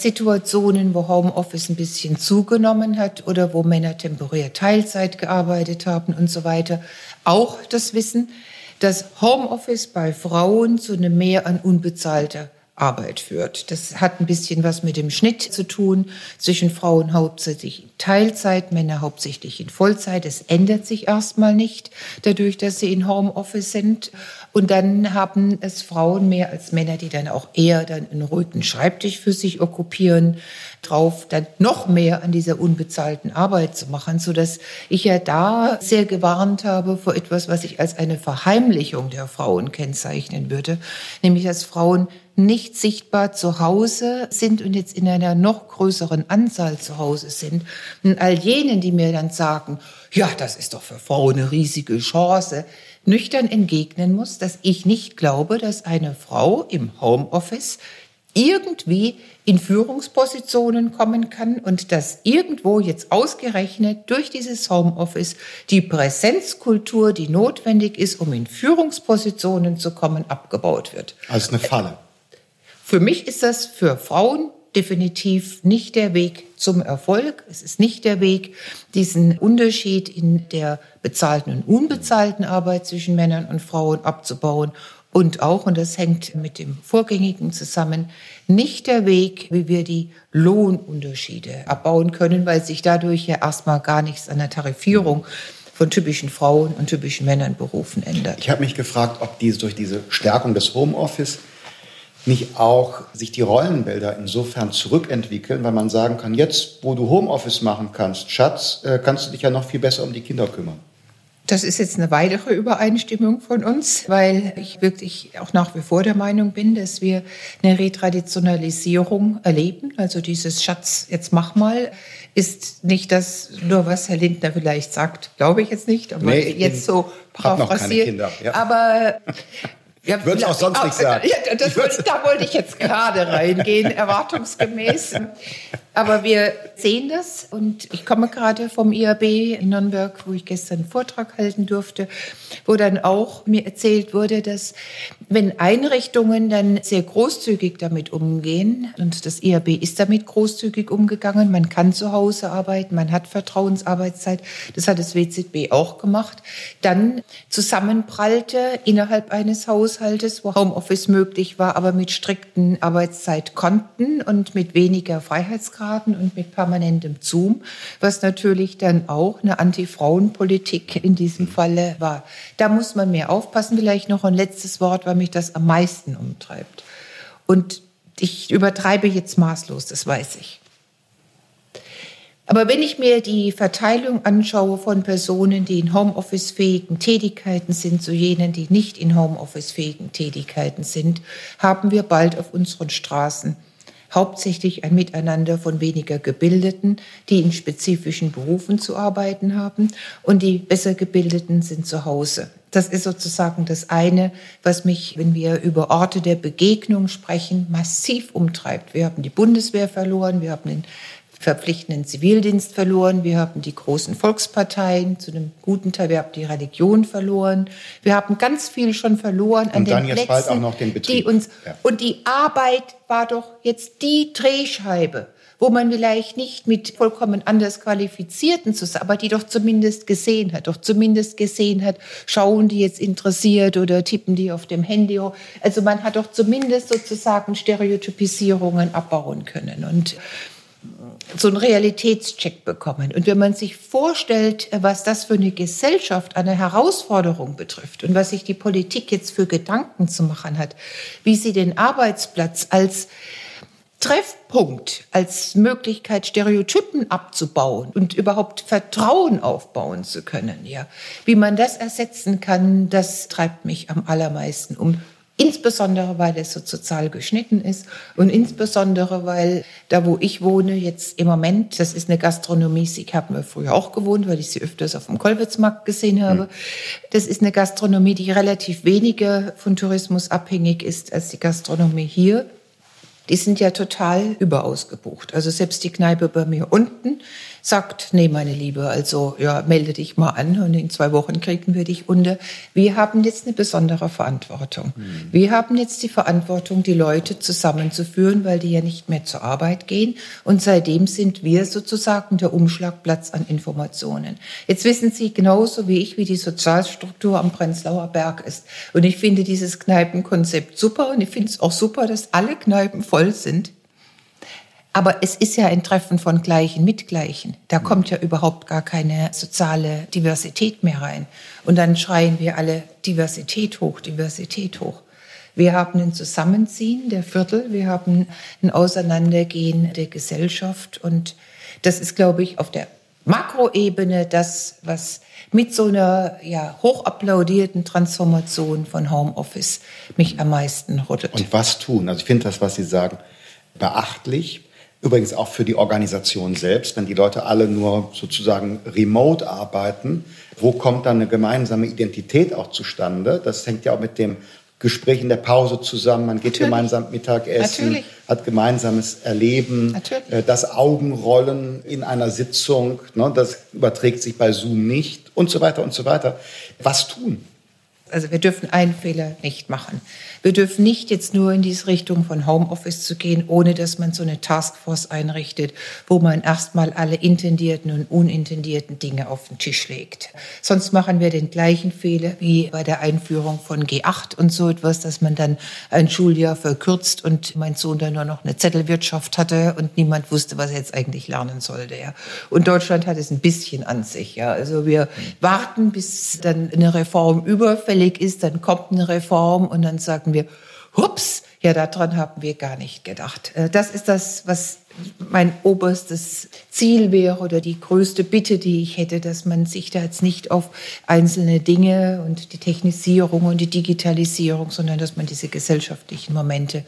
Speaker 2: Situationen, wo Homeoffice ein bisschen zugenommen hat oder wo Männer temporär Teilzeit gearbeitet haben und so weiter, auch das Wissen, dass Homeoffice bei Frauen zu einem Mehr an unbezahlter Arbeit führt. Das hat ein bisschen was mit dem Schnitt zu tun zwischen Frauen hauptsächlich in Teilzeit, Männer hauptsächlich in Vollzeit. Es ändert sich erstmal nicht dadurch, dass sie in Homeoffice sind. Und dann haben es Frauen mehr als Männer, die dann auch eher dann einen ruhigen Schreibtisch für sich okkupieren, drauf dann noch mehr an dieser unbezahlten Arbeit zu machen, so dass ich ja da sehr gewarnt habe vor etwas, was ich als eine Verheimlichung der Frauen kennzeichnen würde, nämlich dass Frauen nicht sichtbar zu Hause sind und jetzt in einer noch größeren Anzahl zu Hause sind. Und all jenen, die mir dann sagen, ja, das ist doch für Frauen eine riesige Chance, nüchtern entgegnen muss, dass ich nicht glaube, dass eine Frau im Homeoffice irgendwie in Führungspositionen kommen kann und dass irgendwo jetzt ausgerechnet durch dieses Homeoffice die Präsenzkultur, die notwendig ist, um in Führungspositionen zu kommen, abgebaut wird.
Speaker 1: Als eine Falle.
Speaker 2: Für mich ist das für Frauen definitiv nicht der Weg zum Erfolg. Es ist nicht der Weg, diesen Unterschied in der bezahlten und unbezahlten Arbeit zwischen Männern und Frauen abzubauen. Und auch, und das hängt mit dem Vorgängigen zusammen, nicht der Weg, wie wir die Lohnunterschiede abbauen können, weil sich dadurch ja erstmal gar nichts an der Tarifierung von typischen Frauen und typischen Männern berufen ändert.
Speaker 1: Ich habe mich gefragt, ob diese durch diese Stärkung des Homeoffice nicht auch sich die Rollenbilder insofern zurückentwickeln, weil man sagen kann, jetzt, wo du Homeoffice machen kannst, Schatz, äh, kannst du dich ja noch viel besser um die Kinder kümmern.
Speaker 2: Das ist jetzt eine weitere Übereinstimmung von uns, weil ich wirklich auch nach wie vor der Meinung bin, dass wir eine Retraditionalisierung erleben. Also dieses Schatz, jetzt mach mal, ist nicht das nur, was Herr Lindner vielleicht sagt, glaube ich jetzt nicht, aber nee, jetzt so paraphrasiert. Ja. Aber
Speaker 1: ja, Würde es auch sonst nicht sagen.
Speaker 2: Ja, das, da wollte ich jetzt gerade reingehen, erwartungsgemäß. Aber wir sehen das und ich komme gerade vom IAB in Nürnberg, wo ich gestern einen Vortrag halten durfte, wo dann auch mir erzählt wurde, dass wenn Einrichtungen dann sehr großzügig damit umgehen, und das IAB ist damit großzügig umgegangen, man kann zu Hause arbeiten, man hat Vertrauensarbeitszeit, das hat das WZB auch gemacht, dann zusammenprallte innerhalb eines Haushaltes, wo Homeoffice möglich war, aber mit strikten Arbeitszeitkonten und mit weniger Freiheitsgrad Freiheitsgraden und mit permanentem Zoom, was natürlich dann auch eine Anti-Frauen-Politik in diesem Falle war. Da muss man mehr aufpassen. Vielleicht noch ein letztes Wort, weil mich das am meisten umtreibt. Und ich übertreibe jetzt maßlos, das weiß ich. Aber wenn ich mir die Verteilung anschaue von Personen, die in Homeoffice-fähigen Tätigkeiten sind, zu jenen, die nicht in Homeoffice-fähigen Tätigkeiten sind, haben wir bald auf unseren Straßen hauptsächlich ein Miteinander von weniger Gebildeten, die in spezifischen Berufen zu arbeiten haben und die besser Gebildeten sind zu Hause. Das ist sozusagen das eine, was mich, wenn wir über Orte der Begegnung sprechen, massiv umtreibt. Wir haben die Bundeswehr verloren, wir haben den verpflichtenden Zivildienst verloren, wir haben die großen Volksparteien zu einem guten Teil, wir haben die Religion verloren, wir haben ganz viel schon verloren an
Speaker 1: und
Speaker 2: den
Speaker 1: dann jetzt
Speaker 2: Plätzen,
Speaker 1: bald auch noch den Betrieb.
Speaker 2: Die uns,
Speaker 1: ja.
Speaker 2: Und die Arbeit war doch jetzt die Drehscheibe wo man vielleicht nicht mit vollkommen anders Qualifizierten zusammen, aber die doch zumindest gesehen hat, doch zumindest gesehen hat, schauen die jetzt interessiert oder tippen die auf dem Handy. Also man hat doch zumindest sozusagen Stereotypisierungen abbauen können und so einen Realitätscheck bekommen. Und wenn man sich vorstellt, was das für eine Gesellschaft, eine Herausforderung betrifft und was sich die Politik jetzt für Gedanken zu machen hat, wie sie den Arbeitsplatz als Treffpunkt, als Möglichkeit, Stereotypen abzubauen und überhaupt Vertrauen aufbauen zu können. Ja, wie man das ersetzen kann, das treibt mich am allermeisten um. Insbesondere, weil es so sozial geschnitten ist und insbesondere, weil da, wo ich wohne, jetzt im Moment, das ist eine Gastronomie, ich habe mir früher auch gewohnt, weil ich sie öfters auf dem Kolwitzmarkt gesehen habe. Hm. Das ist eine Gastronomie, die relativ weniger von Tourismus abhängig ist als die Gastronomie hier die sind ja total überausgebucht. Also selbst die Kneipe bei mir unten sagt, nee, meine Liebe, also ja, melde dich mal an und in zwei Wochen kriegen wir dich unter. Wir haben jetzt eine besondere Verantwortung. Mhm. Wir haben jetzt die Verantwortung, die Leute zusammenzuführen, weil die ja nicht mehr zur Arbeit gehen. Und seitdem sind wir sozusagen der Umschlagplatz an Informationen. Jetzt wissen Sie genauso wie ich, wie die Sozialstruktur am Prenzlauer Berg ist. Und ich finde dieses Kneipenkonzept super und ich finde es auch super, dass alle Kneipen voll sind. Aber es ist ja ein Treffen von Gleichen mit Gleichen. Da mhm. kommt ja überhaupt gar keine soziale Diversität mehr rein. Und dann schreien wir alle Diversität hoch, Diversität hoch. Wir haben ein Zusammenziehen der Viertel, wir haben ein Auseinandergehen der Gesellschaft. Und das ist, glaube ich, auf der Makroebene das, was mit so einer ja, hochapplaudierten Transformation von Homeoffice mich am meisten rüttelt.
Speaker 1: Und was tun? Also ich finde das, was Sie sagen, beachtlich. Übrigens auch für die Organisation selbst, wenn die Leute alle nur sozusagen remote arbeiten, wo kommt dann eine gemeinsame Identität auch zustande? Das hängt ja auch mit dem Gespräch in der Pause zusammen, man geht Natürlich. gemeinsam Mittagessen, Natürlich. hat gemeinsames Erleben, Natürlich. Äh, das Augenrollen in einer Sitzung, ne, das überträgt sich bei Zoom nicht und so weiter und so weiter. Was tun?
Speaker 2: Also wir dürfen einen Fehler nicht machen. Wir dürfen nicht jetzt nur in diese Richtung von Homeoffice zu gehen, ohne dass man so eine Taskforce einrichtet, wo man erstmal alle intendierten und unintendierten Dinge auf den Tisch legt. Sonst machen wir den gleichen Fehler wie bei der Einführung von G8 und so etwas, dass man dann ein Schuljahr verkürzt und mein Sohn dann nur noch eine Zettelwirtschaft hatte und niemand wusste, was er jetzt eigentlich lernen sollte. Ja. Und Deutschland hat es ein bisschen an sich. Ja. Also wir warten, bis dann eine Reform überfällig ist, dann kommt eine Reform und dann sagen merken wir, hups, ja, daran haben wir gar nicht gedacht. Äh, das ist das, was mein oberstes Ziel wäre oder die größte Bitte, die ich hätte, dass man sich da jetzt nicht auf einzelne Dinge und die Technisierung und die Digitalisierung, sondern dass man diese gesellschaftlichen Momente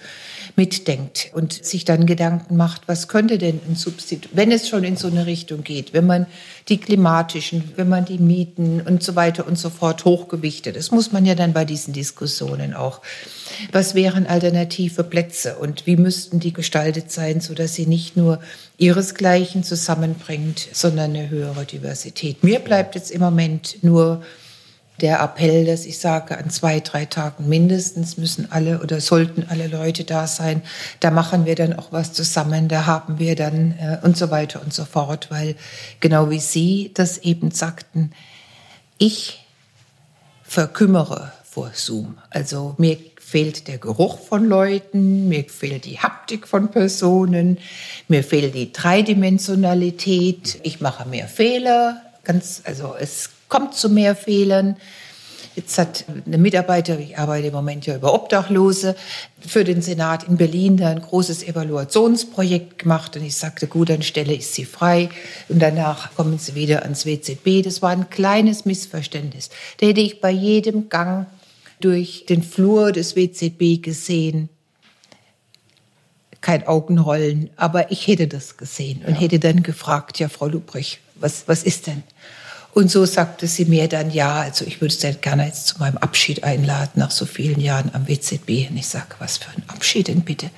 Speaker 2: mitdenkt und sich dann Gedanken macht, was könnte denn ein Substitut, wenn es schon in so eine Richtung geht, wenn man die klimatischen, wenn man die Mieten und so weiter und so fort hochgewichtet, das muss man ja dann bei diesen Diskussionen auch. Was wären alternative Plätze und wie müssten die gestaltet sein, sodass sie nicht nur ihresgleichen zusammenbringt, sondern eine höhere Diversität. Mir bleibt jetzt im Moment nur der Appell, dass ich sage, an zwei, drei Tagen mindestens müssen alle oder sollten alle Leute da sein. Da machen wir dann auch was zusammen, da haben wir dann äh, und so weiter und so fort, weil genau wie Sie das eben sagten, ich verkümmere vor Zoom. Also mir fehlt der Geruch von Leuten, mir fehlt die Haptik von Personen, mir fehlt die Dreidimensionalität, ich mache mehr Fehler, ganz, also es kommt zu mehr Fehlern. Jetzt hat eine Mitarbeiter, ich arbeite im Moment ja über Obdachlose, für den Senat in Berlin da ein großes Evaluationsprojekt gemacht und ich sagte, gut, dann stelle ich sie frei und danach kommen sie wieder ans WZB. Das war ein kleines Missverständnis. Da hätte ich bei jedem Gang durch den Flur des WZB gesehen, kein Augenrollen, aber ich hätte das gesehen und ja. hätte dann gefragt, ja, Frau Lubrich, was, was ist denn? Und so sagte sie mir dann, ja, also ich würde Sie gerne jetzt zu meinem Abschied einladen nach so vielen Jahren am WZB. Und ich sage, was für ein Abschied denn bitte?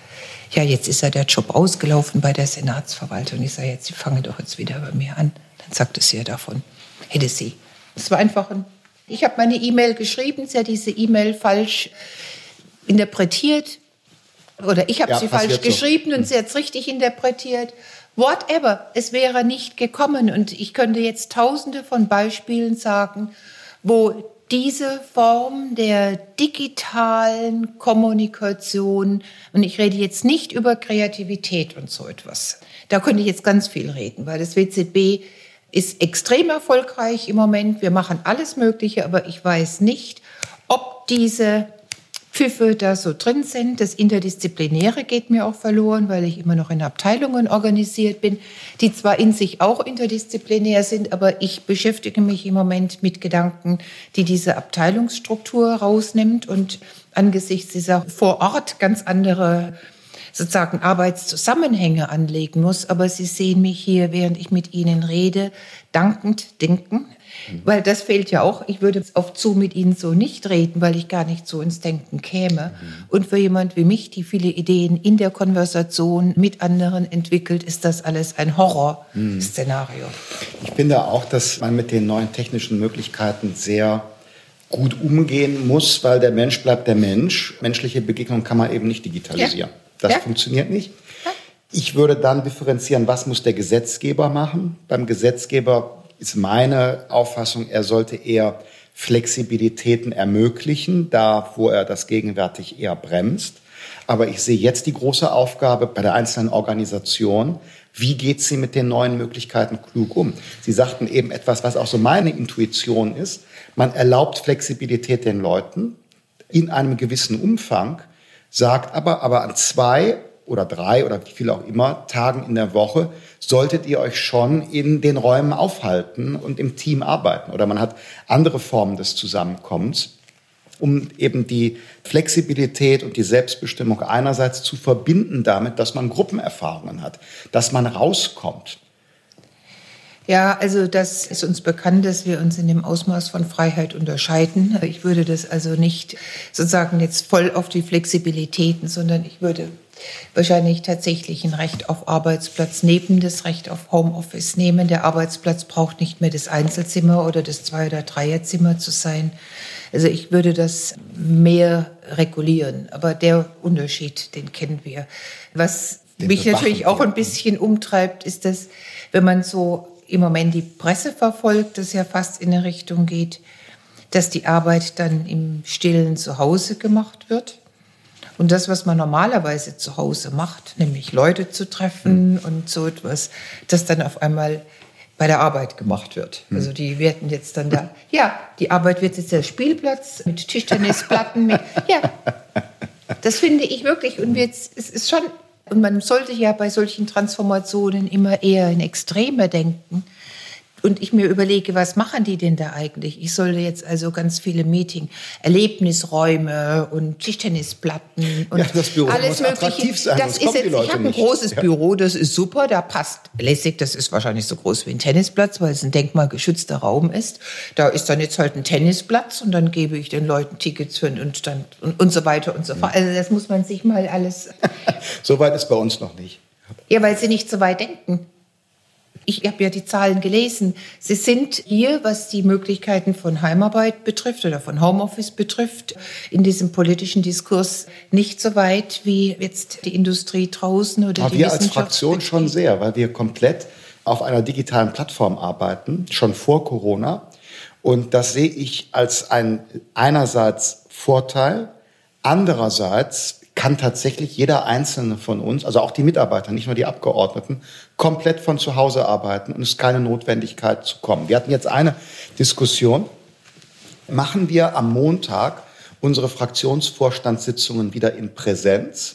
Speaker 2: ja, jetzt ist ja der Job ausgelaufen bei der Senatsverwaltung. Ich sage, jetzt, Sie fangen doch jetzt wieder bei mir an. Dann sagte sie ja davon, hätte sie. Es war einfach ein, ich habe meine E-Mail geschrieben, sie hat diese E-Mail falsch interpretiert. Oder ich habe ja, sie falsch geschrieben so. und sie hat es richtig interpretiert. Whatever, es wäre nicht gekommen. Und ich könnte jetzt tausende von Beispielen sagen, wo diese Form der digitalen Kommunikation, und ich rede jetzt nicht über Kreativität und so etwas, da könnte ich jetzt ganz viel reden, weil das WZB ist extrem erfolgreich im Moment. Wir machen alles Mögliche, aber ich weiß nicht, ob diese Pfiffe da so drin sind. Das Interdisziplinäre geht mir auch verloren, weil ich immer noch in Abteilungen organisiert bin, die zwar in sich auch interdisziplinär sind, aber ich beschäftige mich im Moment mit Gedanken, die diese Abteilungsstruktur rausnimmt und angesichts dieser vor Ort ganz andere sozusagen Arbeitszusammenhänge anlegen muss. Aber Sie sehen mich hier, während ich mit Ihnen rede, dankend denken. Mhm. Weil das fehlt ja auch. Ich würde oft so mit Ihnen so nicht reden, weil ich gar nicht so ins Denken käme. Mhm. Und für jemand wie mich, die viele Ideen in der Konversation mit anderen entwickelt, ist das alles ein Horrorszenario.
Speaker 1: Ich finde auch, dass man mit den neuen technischen Möglichkeiten sehr gut umgehen muss, weil der Mensch bleibt der Mensch. Menschliche Begegnung kann man eben nicht digitalisieren. Ja. Das ja. funktioniert nicht. Ich würde dann differenzieren, was muss der Gesetzgeber machen. Beim Gesetzgeber ist meine Auffassung, er sollte eher Flexibilitäten ermöglichen, da wo er das gegenwärtig eher bremst. Aber ich sehe jetzt die große Aufgabe bei der einzelnen Organisation, wie geht sie mit den neuen Möglichkeiten klug um? Sie sagten eben etwas, was auch so meine Intuition ist. Man erlaubt Flexibilität den Leuten in einem gewissen Umfang, sagt aber, aber an zwei oder drei oder wie viel auch immer Tagen in der Woche solltet ihr euch schon in den Räumen aufhalten und im Team arbeiten. Oder man hat andere Formen des Zusammenkommens, um eben die Flexibilität und die Selbstbestimmung einerseits zu verbinden damit, dass man Gruppenerfahrungen hat, dass man rauskommt.
Speaker 2: Ja, also das ist uns bekannt, dass wir uns in dem Ausmaß von Freiheit unterscheiden. Ich würde das also nicht sozusagen jetzt voll auf die Flexibilitäten, sondern ich würde wahrscheinlich tatsächlich ein Recht auf Arbeitsplatz neben das Recht auf Homeoffice nehmen. Der Arbeitsplatz braucht nicht mehr das Einzelzimmer oder das Zwei- oder Dreierzimmer zu sein. Also ich würde das mehr regulieren. Aber der Unterschied, den kennen wir. Was den mich natürlich auch ein bisschen umtreibt, ist, dass wenn man so im Moment die Presse verfolgt, das ja fast in eine Richtung geht, dass die Arbeit dann im stillen Zuhause gemacht wird und das, was man normalerweise zu Hause macht, nämlich Leute zu treffen hm. und so etwas, das dann auf einmal bei der Arbeit gemacht wird. Hm. Also die werden jetzt dann da, ja, die Arbeit wird jetzt der Spielplatz mit Tischtennisplatten, mit, ja, das finde ich wirklich. Und jetzt, es ist schon, und man sollte ja bei solchen Transformationen immer eher in Extreme denken und ich mir überlege, was machen die denn da eigentlich? Ich sollte jetzt also ganz viele Meeting, Erlebnisräume und Tischtennisplatten und ja,
Speaker 1: das Büro alles muss mögliche. Sein,
Speaker 2: das ist jetzt, ich habe ein großes ja. Büro, das ist super, da passt lässig, das ist wahrscheinlich so groß wie ein Tennisplatz, weil es ein denkmalgeschützter Raum ist. Da ist dann jetzt halt ein Tennisplatz und dann gebe ich den Leuten Tickets für und dann und, und so weiter und so fort. Also das muss man sich mal alles.
Speaker 1: so weit ist bei uns noch nicht.
Speaker 2: Ja, weil sie nicht so weit denken. Ich habe ja die Zahlen gelesen. Sie sind hier, was die Möglichkeiten von Heimarbeit betrifft oder von Homeoffice betrifft, in diesem politischen Diskurs nicht so weit wie jetzt die Industrie draußen oder
Speaker 1: Aber
Speaker 2: die
Speaker 1: wir als Fraktion schon sehr, weil wir komplett auf einer digitalen Plattform arbeiten, schon vor Corona. Und das sehe ich als ein einerseits Vorteil, andererseits kann tatsächlich jeder einzelne von uns, also auch die Mitarbeiter, nicht nur die Abgeordneten, komplett von zu Hause arbeiten und es ist keine Notwendigkeit zu kommen. Wir hatten jetzt eine Diskussion. Machen wir am Montag unsere Fraktionsvorstandssitzungen wieder in Präsenz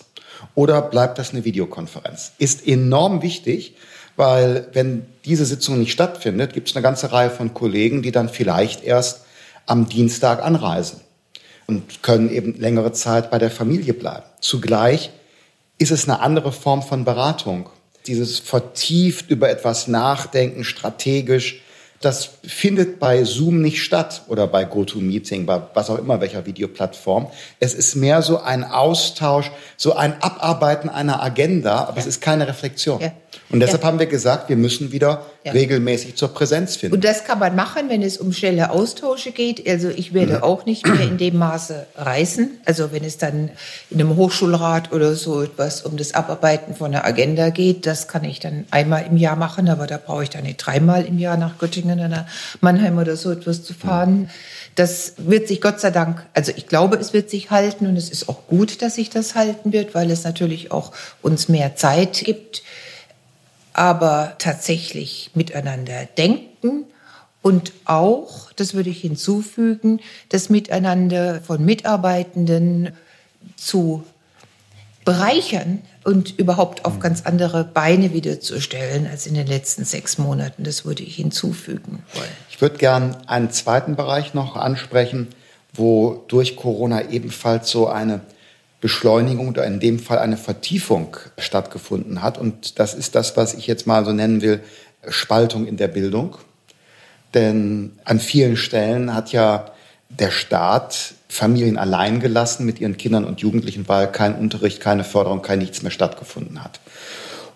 Speaker 1: oder bleibt das eine Videokonferenz? Ist enorm wichtig, weil wenn diese Sitzung nicht stattfindet, gibt es eine ganze Reihe von Kollegen, die dann vielleicht erst am Dienstag anreisen und können eben längere Zeit bei der Familie bleiben. Zugleich ist es eine andere Form von Beratung. Dieses vertieft über etwas nachdenken, strategisch, Das findet bei Zoom nicht statt oder bei GoToMeeting, bei was auch immer, welcher Videoplattform. Es ist mehr so ein Austausch, so ein Abarbeiten einer Agenda, aber ja. es ist keine Reflexion. Ja. Und deshalb ja. haben wir gesagt, wir müssen wieder regelmäßig zur Präsenz finden.
Speaker 2: Und das kann man machen, wenn es um schnelle Austausche geht. Also ich werde mhm. auch nicht mehr in dem Maße reisen. Also wenn es dann in einem Hochschulrat oder so etwas um das Abarbeiten von einer Agenda geht, das kann ich dann einmal im Jahr machen, aber da brauche ich dann nicht dreimal im Jahr nach Göttingen oder Mannheim oder so etwas zu fahren. Das wird sich Gott sei Dank, also ich glaube, es wird sich halten und es ist auch gut, dass sich das halten wird, weil es natürlich auch uns mehr Zeit gibt aber tatsächlich miteinander denken und auch, das würde ich hinzufügen, das Miteinander von Mitarbeitenden zu bereichern und überhaupt auf ganz andere Beine wiederzustellen als in den letzten sechs Monaten. Das würde ich hinzufügen wollen.
Speaker 1: Ich würde gern einen zweiten Bereich noch ansprechen, wo durch Corona ebenfalls so eine Beschleunigung oder in dem Fall eine Vertiefung stattgefunden hat. Und das ist das, was ich jetzt mal so nennen will, Spaltung in der Bildung. Denn an vielen Stellen hat ja der Staat Familien allein gelassen mit ihren Kindern und Jugendlichen, weil kein Unterricht, keine Förderung, kein nichts mehr stattgefunden hat.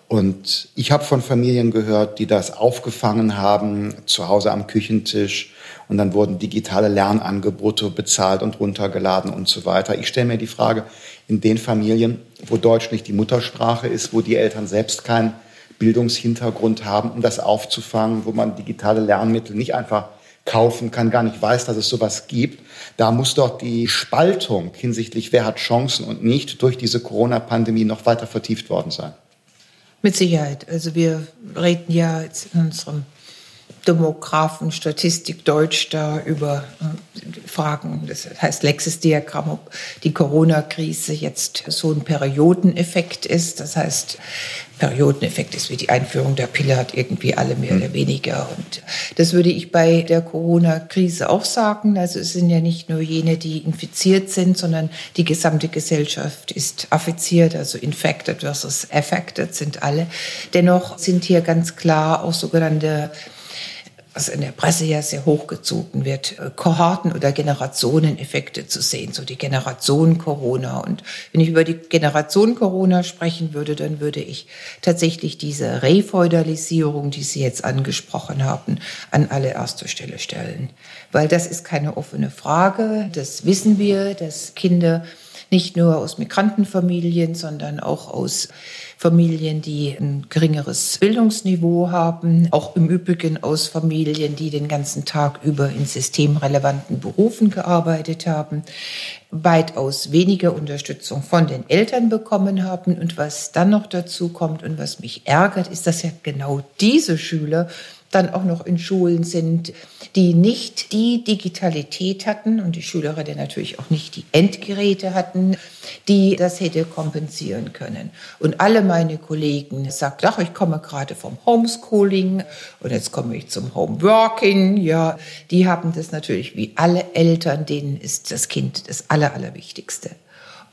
Speaker 1: Und ich habe von Familien gehört, die das aufgefangen haben, zu Hause am Küchentisch. Und dann wurden digitale Lernangebote bezahlt und runtergeladen und so weiter. Ich stelle mir die Frage, in den Familien, wo Deutsch nicht die Muttersprache ist, wo die Eltern selbst keinen Bildungshintergrund haben, um das aufzufangen, wo man digitale Lernmittel nicht einfach kaufen kann, gar nicht weiß, dass es sowas gibt. Da muss doch die Spaltung hinsichtlich, wer hat Chancen und nicht, durch diese Corona-Pandemie noch weiter vertieft worden sein.
Speaker 2: Mit Sicherheit. Also wir reden ja jetzt in unserem Demographen, Statistik Deutsch da über äh, Fragen, das heißt Lexis-Diagramm, ob die Corona-Krise jetzt so ein Periodeneffekt ist. Das heißt, Periodeneffekt ist wie die Einführung der Pille, hat irgendwie alle mehr oder weniger. Und das würde ich bei der Corona-Krise auch sagen. Also es sind ja nicht nur jene, die infiziert sind, sondern die gesamte Gesellschaft ist affiziert, also infected versus affected sind alle. Dennoch sind hier ganz klar auch sogenannte was in der Presse ja sehr hochgezogen wird, äh, Kohorten- oder Generationeneffekte zu sehen, so die Generation Corona. Und wenn ich über die Generation Corona sprechen würde, dann würde ich tatsächlich diese Refeudalisierung, die Sie jetzt angesprochen haben, an allererster Stelle stellen. Weil das ist keine offene Frage. Das wissen wir, dass Kinder nicht nur aus Migrantenfamilien, sondern auch aus Familien, die ein geringeres Bildungsniveau haben, auch im Übrigen aus Familien, die den ganzen Tag über in systemrelevanten Berufen gearbeitet haben, weitaus weniger Unterstützung von den Eltern bekommen haben. Und was dann noch dazu kommt und was mich ärgert, ist, dass ja genau diese Schüler dann auch noch in Schulen sind, die nicht die Digitalität hatten und die Schülerinnen natürlich auch nicht die Endgeräte hatten, die das hätte kompensieren können. Und alle meine Kollegen sagten, ach, ich komme gerade vom Homeschooling und jetzt komme ich zum Homeworking. Ja, die haben das natürlich wie alle Eltern, denen ist das Kind das Aller, Allerwichtigste.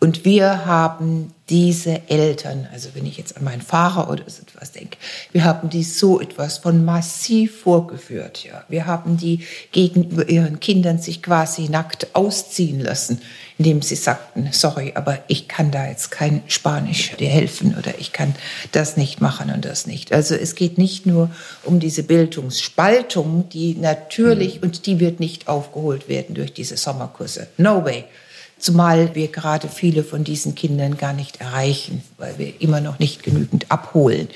Speaker 2: Und wir haben diese Eltern, also wenn ich jetzt an meinen Fahrer oder so etwas denke, wir haben die so etwas von massiv vorgeführt. Ja. Wir haben die gegenüber ihren Kindern sich quasi nackt ausziehen lassen, indem sie sagten, sorry, aber ich kann da jetzt kein Spanisch dir helfen oder ich kann das nicht machen und das nicht. Also es geht nicht nur um diese Bildungsspaltung, die natürlich, mhm. und die wird nicht aufgeholt werden durch diese Sommerkurse. No way. Zumal wir gerade viele von diesen Kindern gar nicht erreichen, weil wir immer noch nicht genügend abholen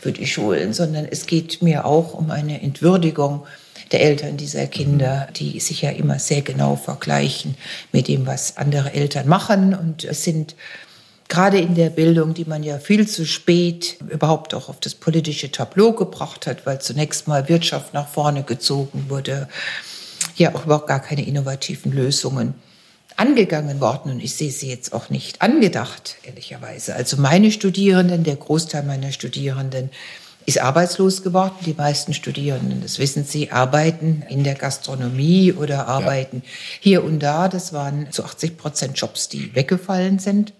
Speaker 2: für die Schulen, sondern es geht mir auch um eine Entwürdigung der Eltern dieser Kinder, die sich ja immer sehr genau vergleichen mit dem, was andere Eltern machen. Und es sind gerade in der Bildung, die man ja viel zu spät überhaupt auch auf das politische Tableau gebracht hat, weil zunächst mal Wirtschaft nach vorne gezogen wurde, ja auch überhaupt gar keine innovativen Lösungen angegangen worden und ich sehe sie jetzt auch nicht angedacht, ehrlicherweise. Also meine Studierenden, der Großteil meiner Studierenden ist arbeitslos geworden. Die meisten Studierenden, das wissen Sie, arbeiten in der Gastronomie oder arbeiten ja. hier und da. Das waren zu 80 Prozent Jobs, die weggefallen sind.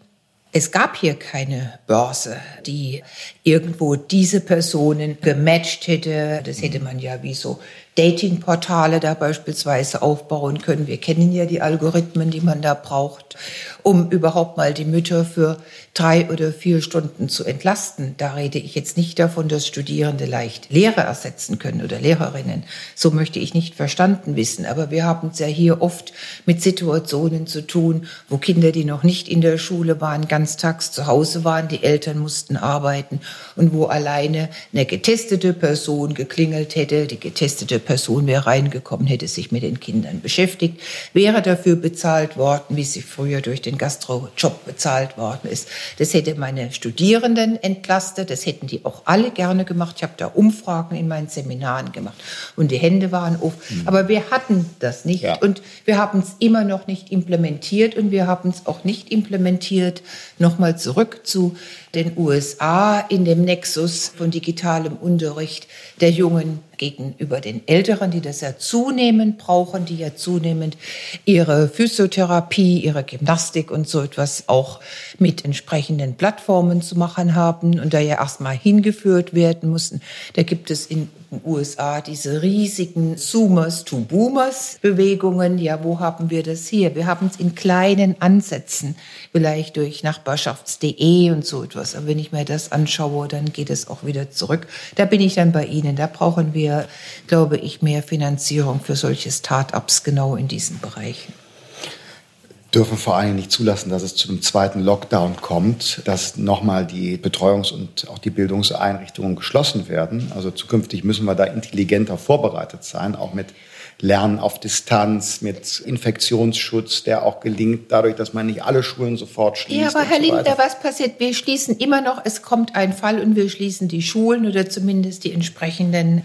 Speaker 2: Es gab hier keine Börse, die irgendwo diese Personen gematcht hätte. Das hätte man ja wie so Datingportale da beispielsweise aufbauen können. Wir kennen ja die Algorithmen, die man da braucht, um überhaupt mal die Mütter für drei oder vier Stunden zu entlasten. Da rede ich jetzt nicht davon, dass Studierende leicht Lehrer ersetzen können oder Lehrerinnen. So möchte ich nicht verstanden wissen. Aber wir haben es ja hier oft mit Situationen zu tun, wo Kinder, die noch nicht in der Schule waren, ganztags zu Hause waren, die Eltern mussten arbeiten und wo alleine eine getestete Person geklingelt hätte, die getestete Person wäre reingekommen, hätte sich mit den Kindern beschäftigt, wäre dafür bezahlt worden, wie sie früher durch den Gastrojob bezahlt worden ist. Das hätte meine Studierenden entlastet, das hätten die auch alle gerne gemacht. Ich habe da Umfragen in meinen Seminaren gemacht und die Hände waren auf. Mhm. Aber wir hatten das nicht ja. und wir haben es immer noch nicht implementiert und wir haben es auch nicht implementiert, nochmal zurück zu den USA in dem Nexus von digitalem Unterricht der Jungen gegenüber den Älteren, die das ja zunehmend brauchen, die ja zunehmend ihre Physiotherapie, ihre Gymnastik und so etwas auch mit entsprechenden Plattformen zu machen haben und da ja erstmal hingeführt werden mussten. Da gibt es in den USA diese riesigen Zoomers to Boomers Bewegungen. Ja, wo haben wir das hier? Wir haben es in kleinen Ansätzen, vielleicht durch Nachbarschafts.de und so etwas. Aber wenn ich mir das anschaue, dann geht es auch wieder zurück. Da bin ich dann bei Ihnen. Da brauchen wir, glaube ich, mehr Finanzierung für solche Start-ups genau in diesen Bereichen
Speaker 1: dürfen vor allem nicht zulassen, dass es zu einem zweiten Lockdown kommt, dass nochmal die Betreuungs- und auch die Bildungseinrichtungen geschlossen werden. Also zukünftig müssen wir da intelligenter vorbereitet sein, auch mit Lernen auf Distanz, mit Infektionsschutz, der auch gelingt, dadurch, dass man nicht alle Schulen sofort schließt.
Speaker 2: Ja, aber Herr so Lindner, was passiert? Wir schließen immer noch, es kommt ein Fall und wir schließen die Schulen oder zumindest die entsprechenden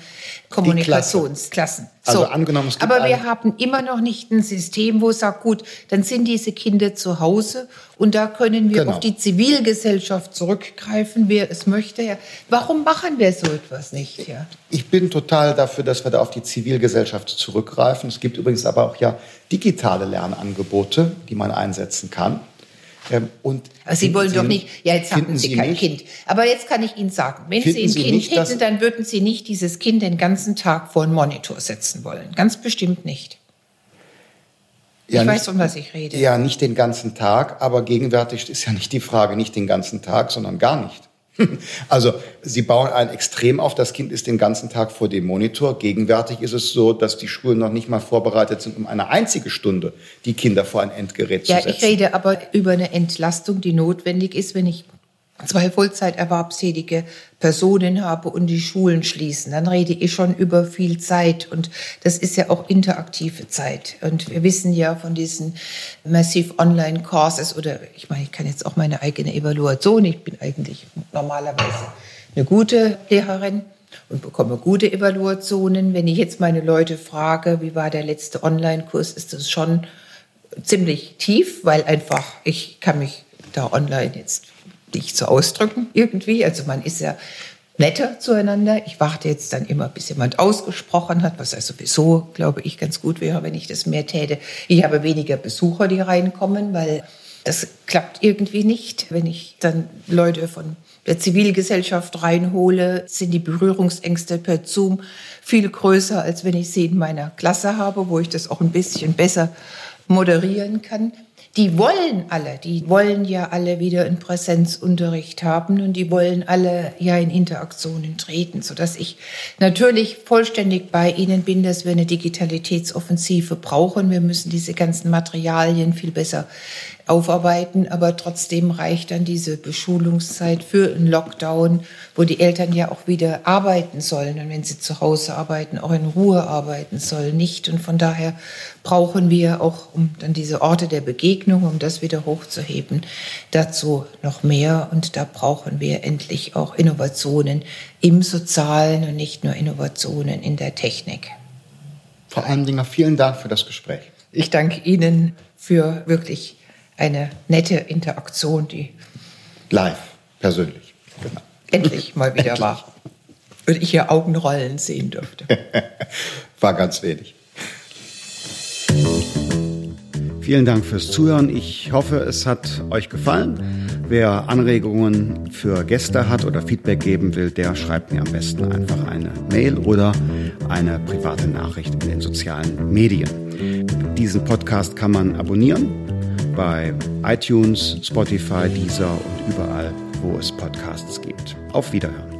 Speaker 2: Kommunikationsklassen.
Speaker 1: Also angenommen, es
Speaker 2: gibt Aber wir haben immer noch nicht ein System, wo es sagt, gut, dann sind diese Kinder zu Hause und da können wir genau. auf die Zivilgesellschaft zurückgreifen, wer es möchte. Warum machen wir so etwas nicht? Ja?
Speaker 1: Ich bin total dafür, dass wir da auf die Zivilgesellschaft zurückgreifen. Es gibt übrigens aber auch ja digitale Lernangebote, die man einsetzen kann.
Speaker 2: Ähm, und aber Sie wollen Sie doch nicht, ja, jetzt haben Sie, Sie kein nicht, Kind. Aber jetzt kann ich Ihnen sagen, wenn Sie ein Sie Kind nicht, hätten, dann würden Sie nicht dieses Kind den ganzen Tag vor einen Monitor setzen wollen. Ganz bestimmt nicht. Ja, ich nicht, weiß, um was ich rede.
Speaker 1: Ja, nicht den ganzen Tag, aber gegenwärtig ist ja nicht die Frage, nicht den ganzen Tag, sondern gar nicht. Also Sie bauen ein Extrem auf, das Kind ist den ganzen Tag vor dem Monitor. Gegenwärtig ist es so, dass die Schulen noch nicht mal vorbereitet sind, um eine einzige Stunde die Kinder vor ein Endgerät
Speaker 2: ja,
Speaker 1: zu setzen.
Speaker 2: Ja, ich rede aber über eine Entlastung, die notwendig ist, wenn ich zwei Vollzeiterwerbstätige Personen habe und die Schulen schließen, dann rede ich schon über viel Zeit und das ist ja auch interaktive Zeit. Und wir wissen ja von diesen Massive Online Courses oder ich meine, ich kann jetzt auch meine eigene Evaluation, ich bin eigentlich normalerweise eine gute Lehrerin und bekomme gute Evaluationen. Wenn ich jetzt meine Leute frage, wie war der letzte Online-Kurs, ist das schon ziemlich tief, weil einfach ich kann mich da online jetzt nicht zu ausdrücken irgendwie. Also man ist ja netter zueinander. Ich warte jetzt dann immer, bis jemand ausgesprochen hat, was ja sowieso, glaube ich, ganz gut wäre, wenn ich das mehr täte. Ich habe weniger Besucher, die reinkommen, weil das klappt irgendwie nicht. Wenn ich dann Leute von der Zivilgesellschaft reinhole, sind die Berührungsängste per Zoom viel größer, als wenn ich sie in meiner Klasse habe, wo ich das auch ein bisschen besser moderieren kann die wollen alle, die wollen ja alle wieder einen Präsenzunterricht haben und die wollen alle ja in Interaktionen treten, sodass ich natürlich vollständig bei Ihnen bin, dass wir eine Digitalitätsoffensive brauchen. Wir müssen diese ganzen Materialien viel besser aufarbeiten, aber trotzdem reicht dann diese Beschulungszeit für einen Lockdown, wo die Eltern ja auch wieder arbeiten sollen und wenn sie zu Hause arbeiten, auch in Ruhe arbeiten sollen, nicht. Und von daher brauchen wir auch, um dann diese Orte der Begegnung, um das wieder hochzuheben, dazu noch mehr. Und da brauchen wir endlich auch Innovationen im Sozialen und nicht nur Innovationen in der Technik.
Speaker 1: Frau Eindinger, vielen Dank für das Gespräch.
Speaker 2: Ich danke Ihnen für wirklich eine nette Interaktion, die
Speaker 1: live, persönlich.
Speaker 2: Genau. Endlich mal wieder Endlich. war. Und ich hier Augenrollen sehen durfte.
Speaker 1: war ganz wenig. Vielen Dank fürs Zuhören. Ich hoffe, es hat euch gefallen. Wer Anregungen für Gäste hat oder Feedback geben will, der schreibt mir am besten einfach eine Mail oder eine private Nachricht in den sozialen Medien. Diesen Podcast kann man abonnieren bei iTunes, Spotify, Deezer und überall, wo es Podcasts gibt. Auf Wiederhören.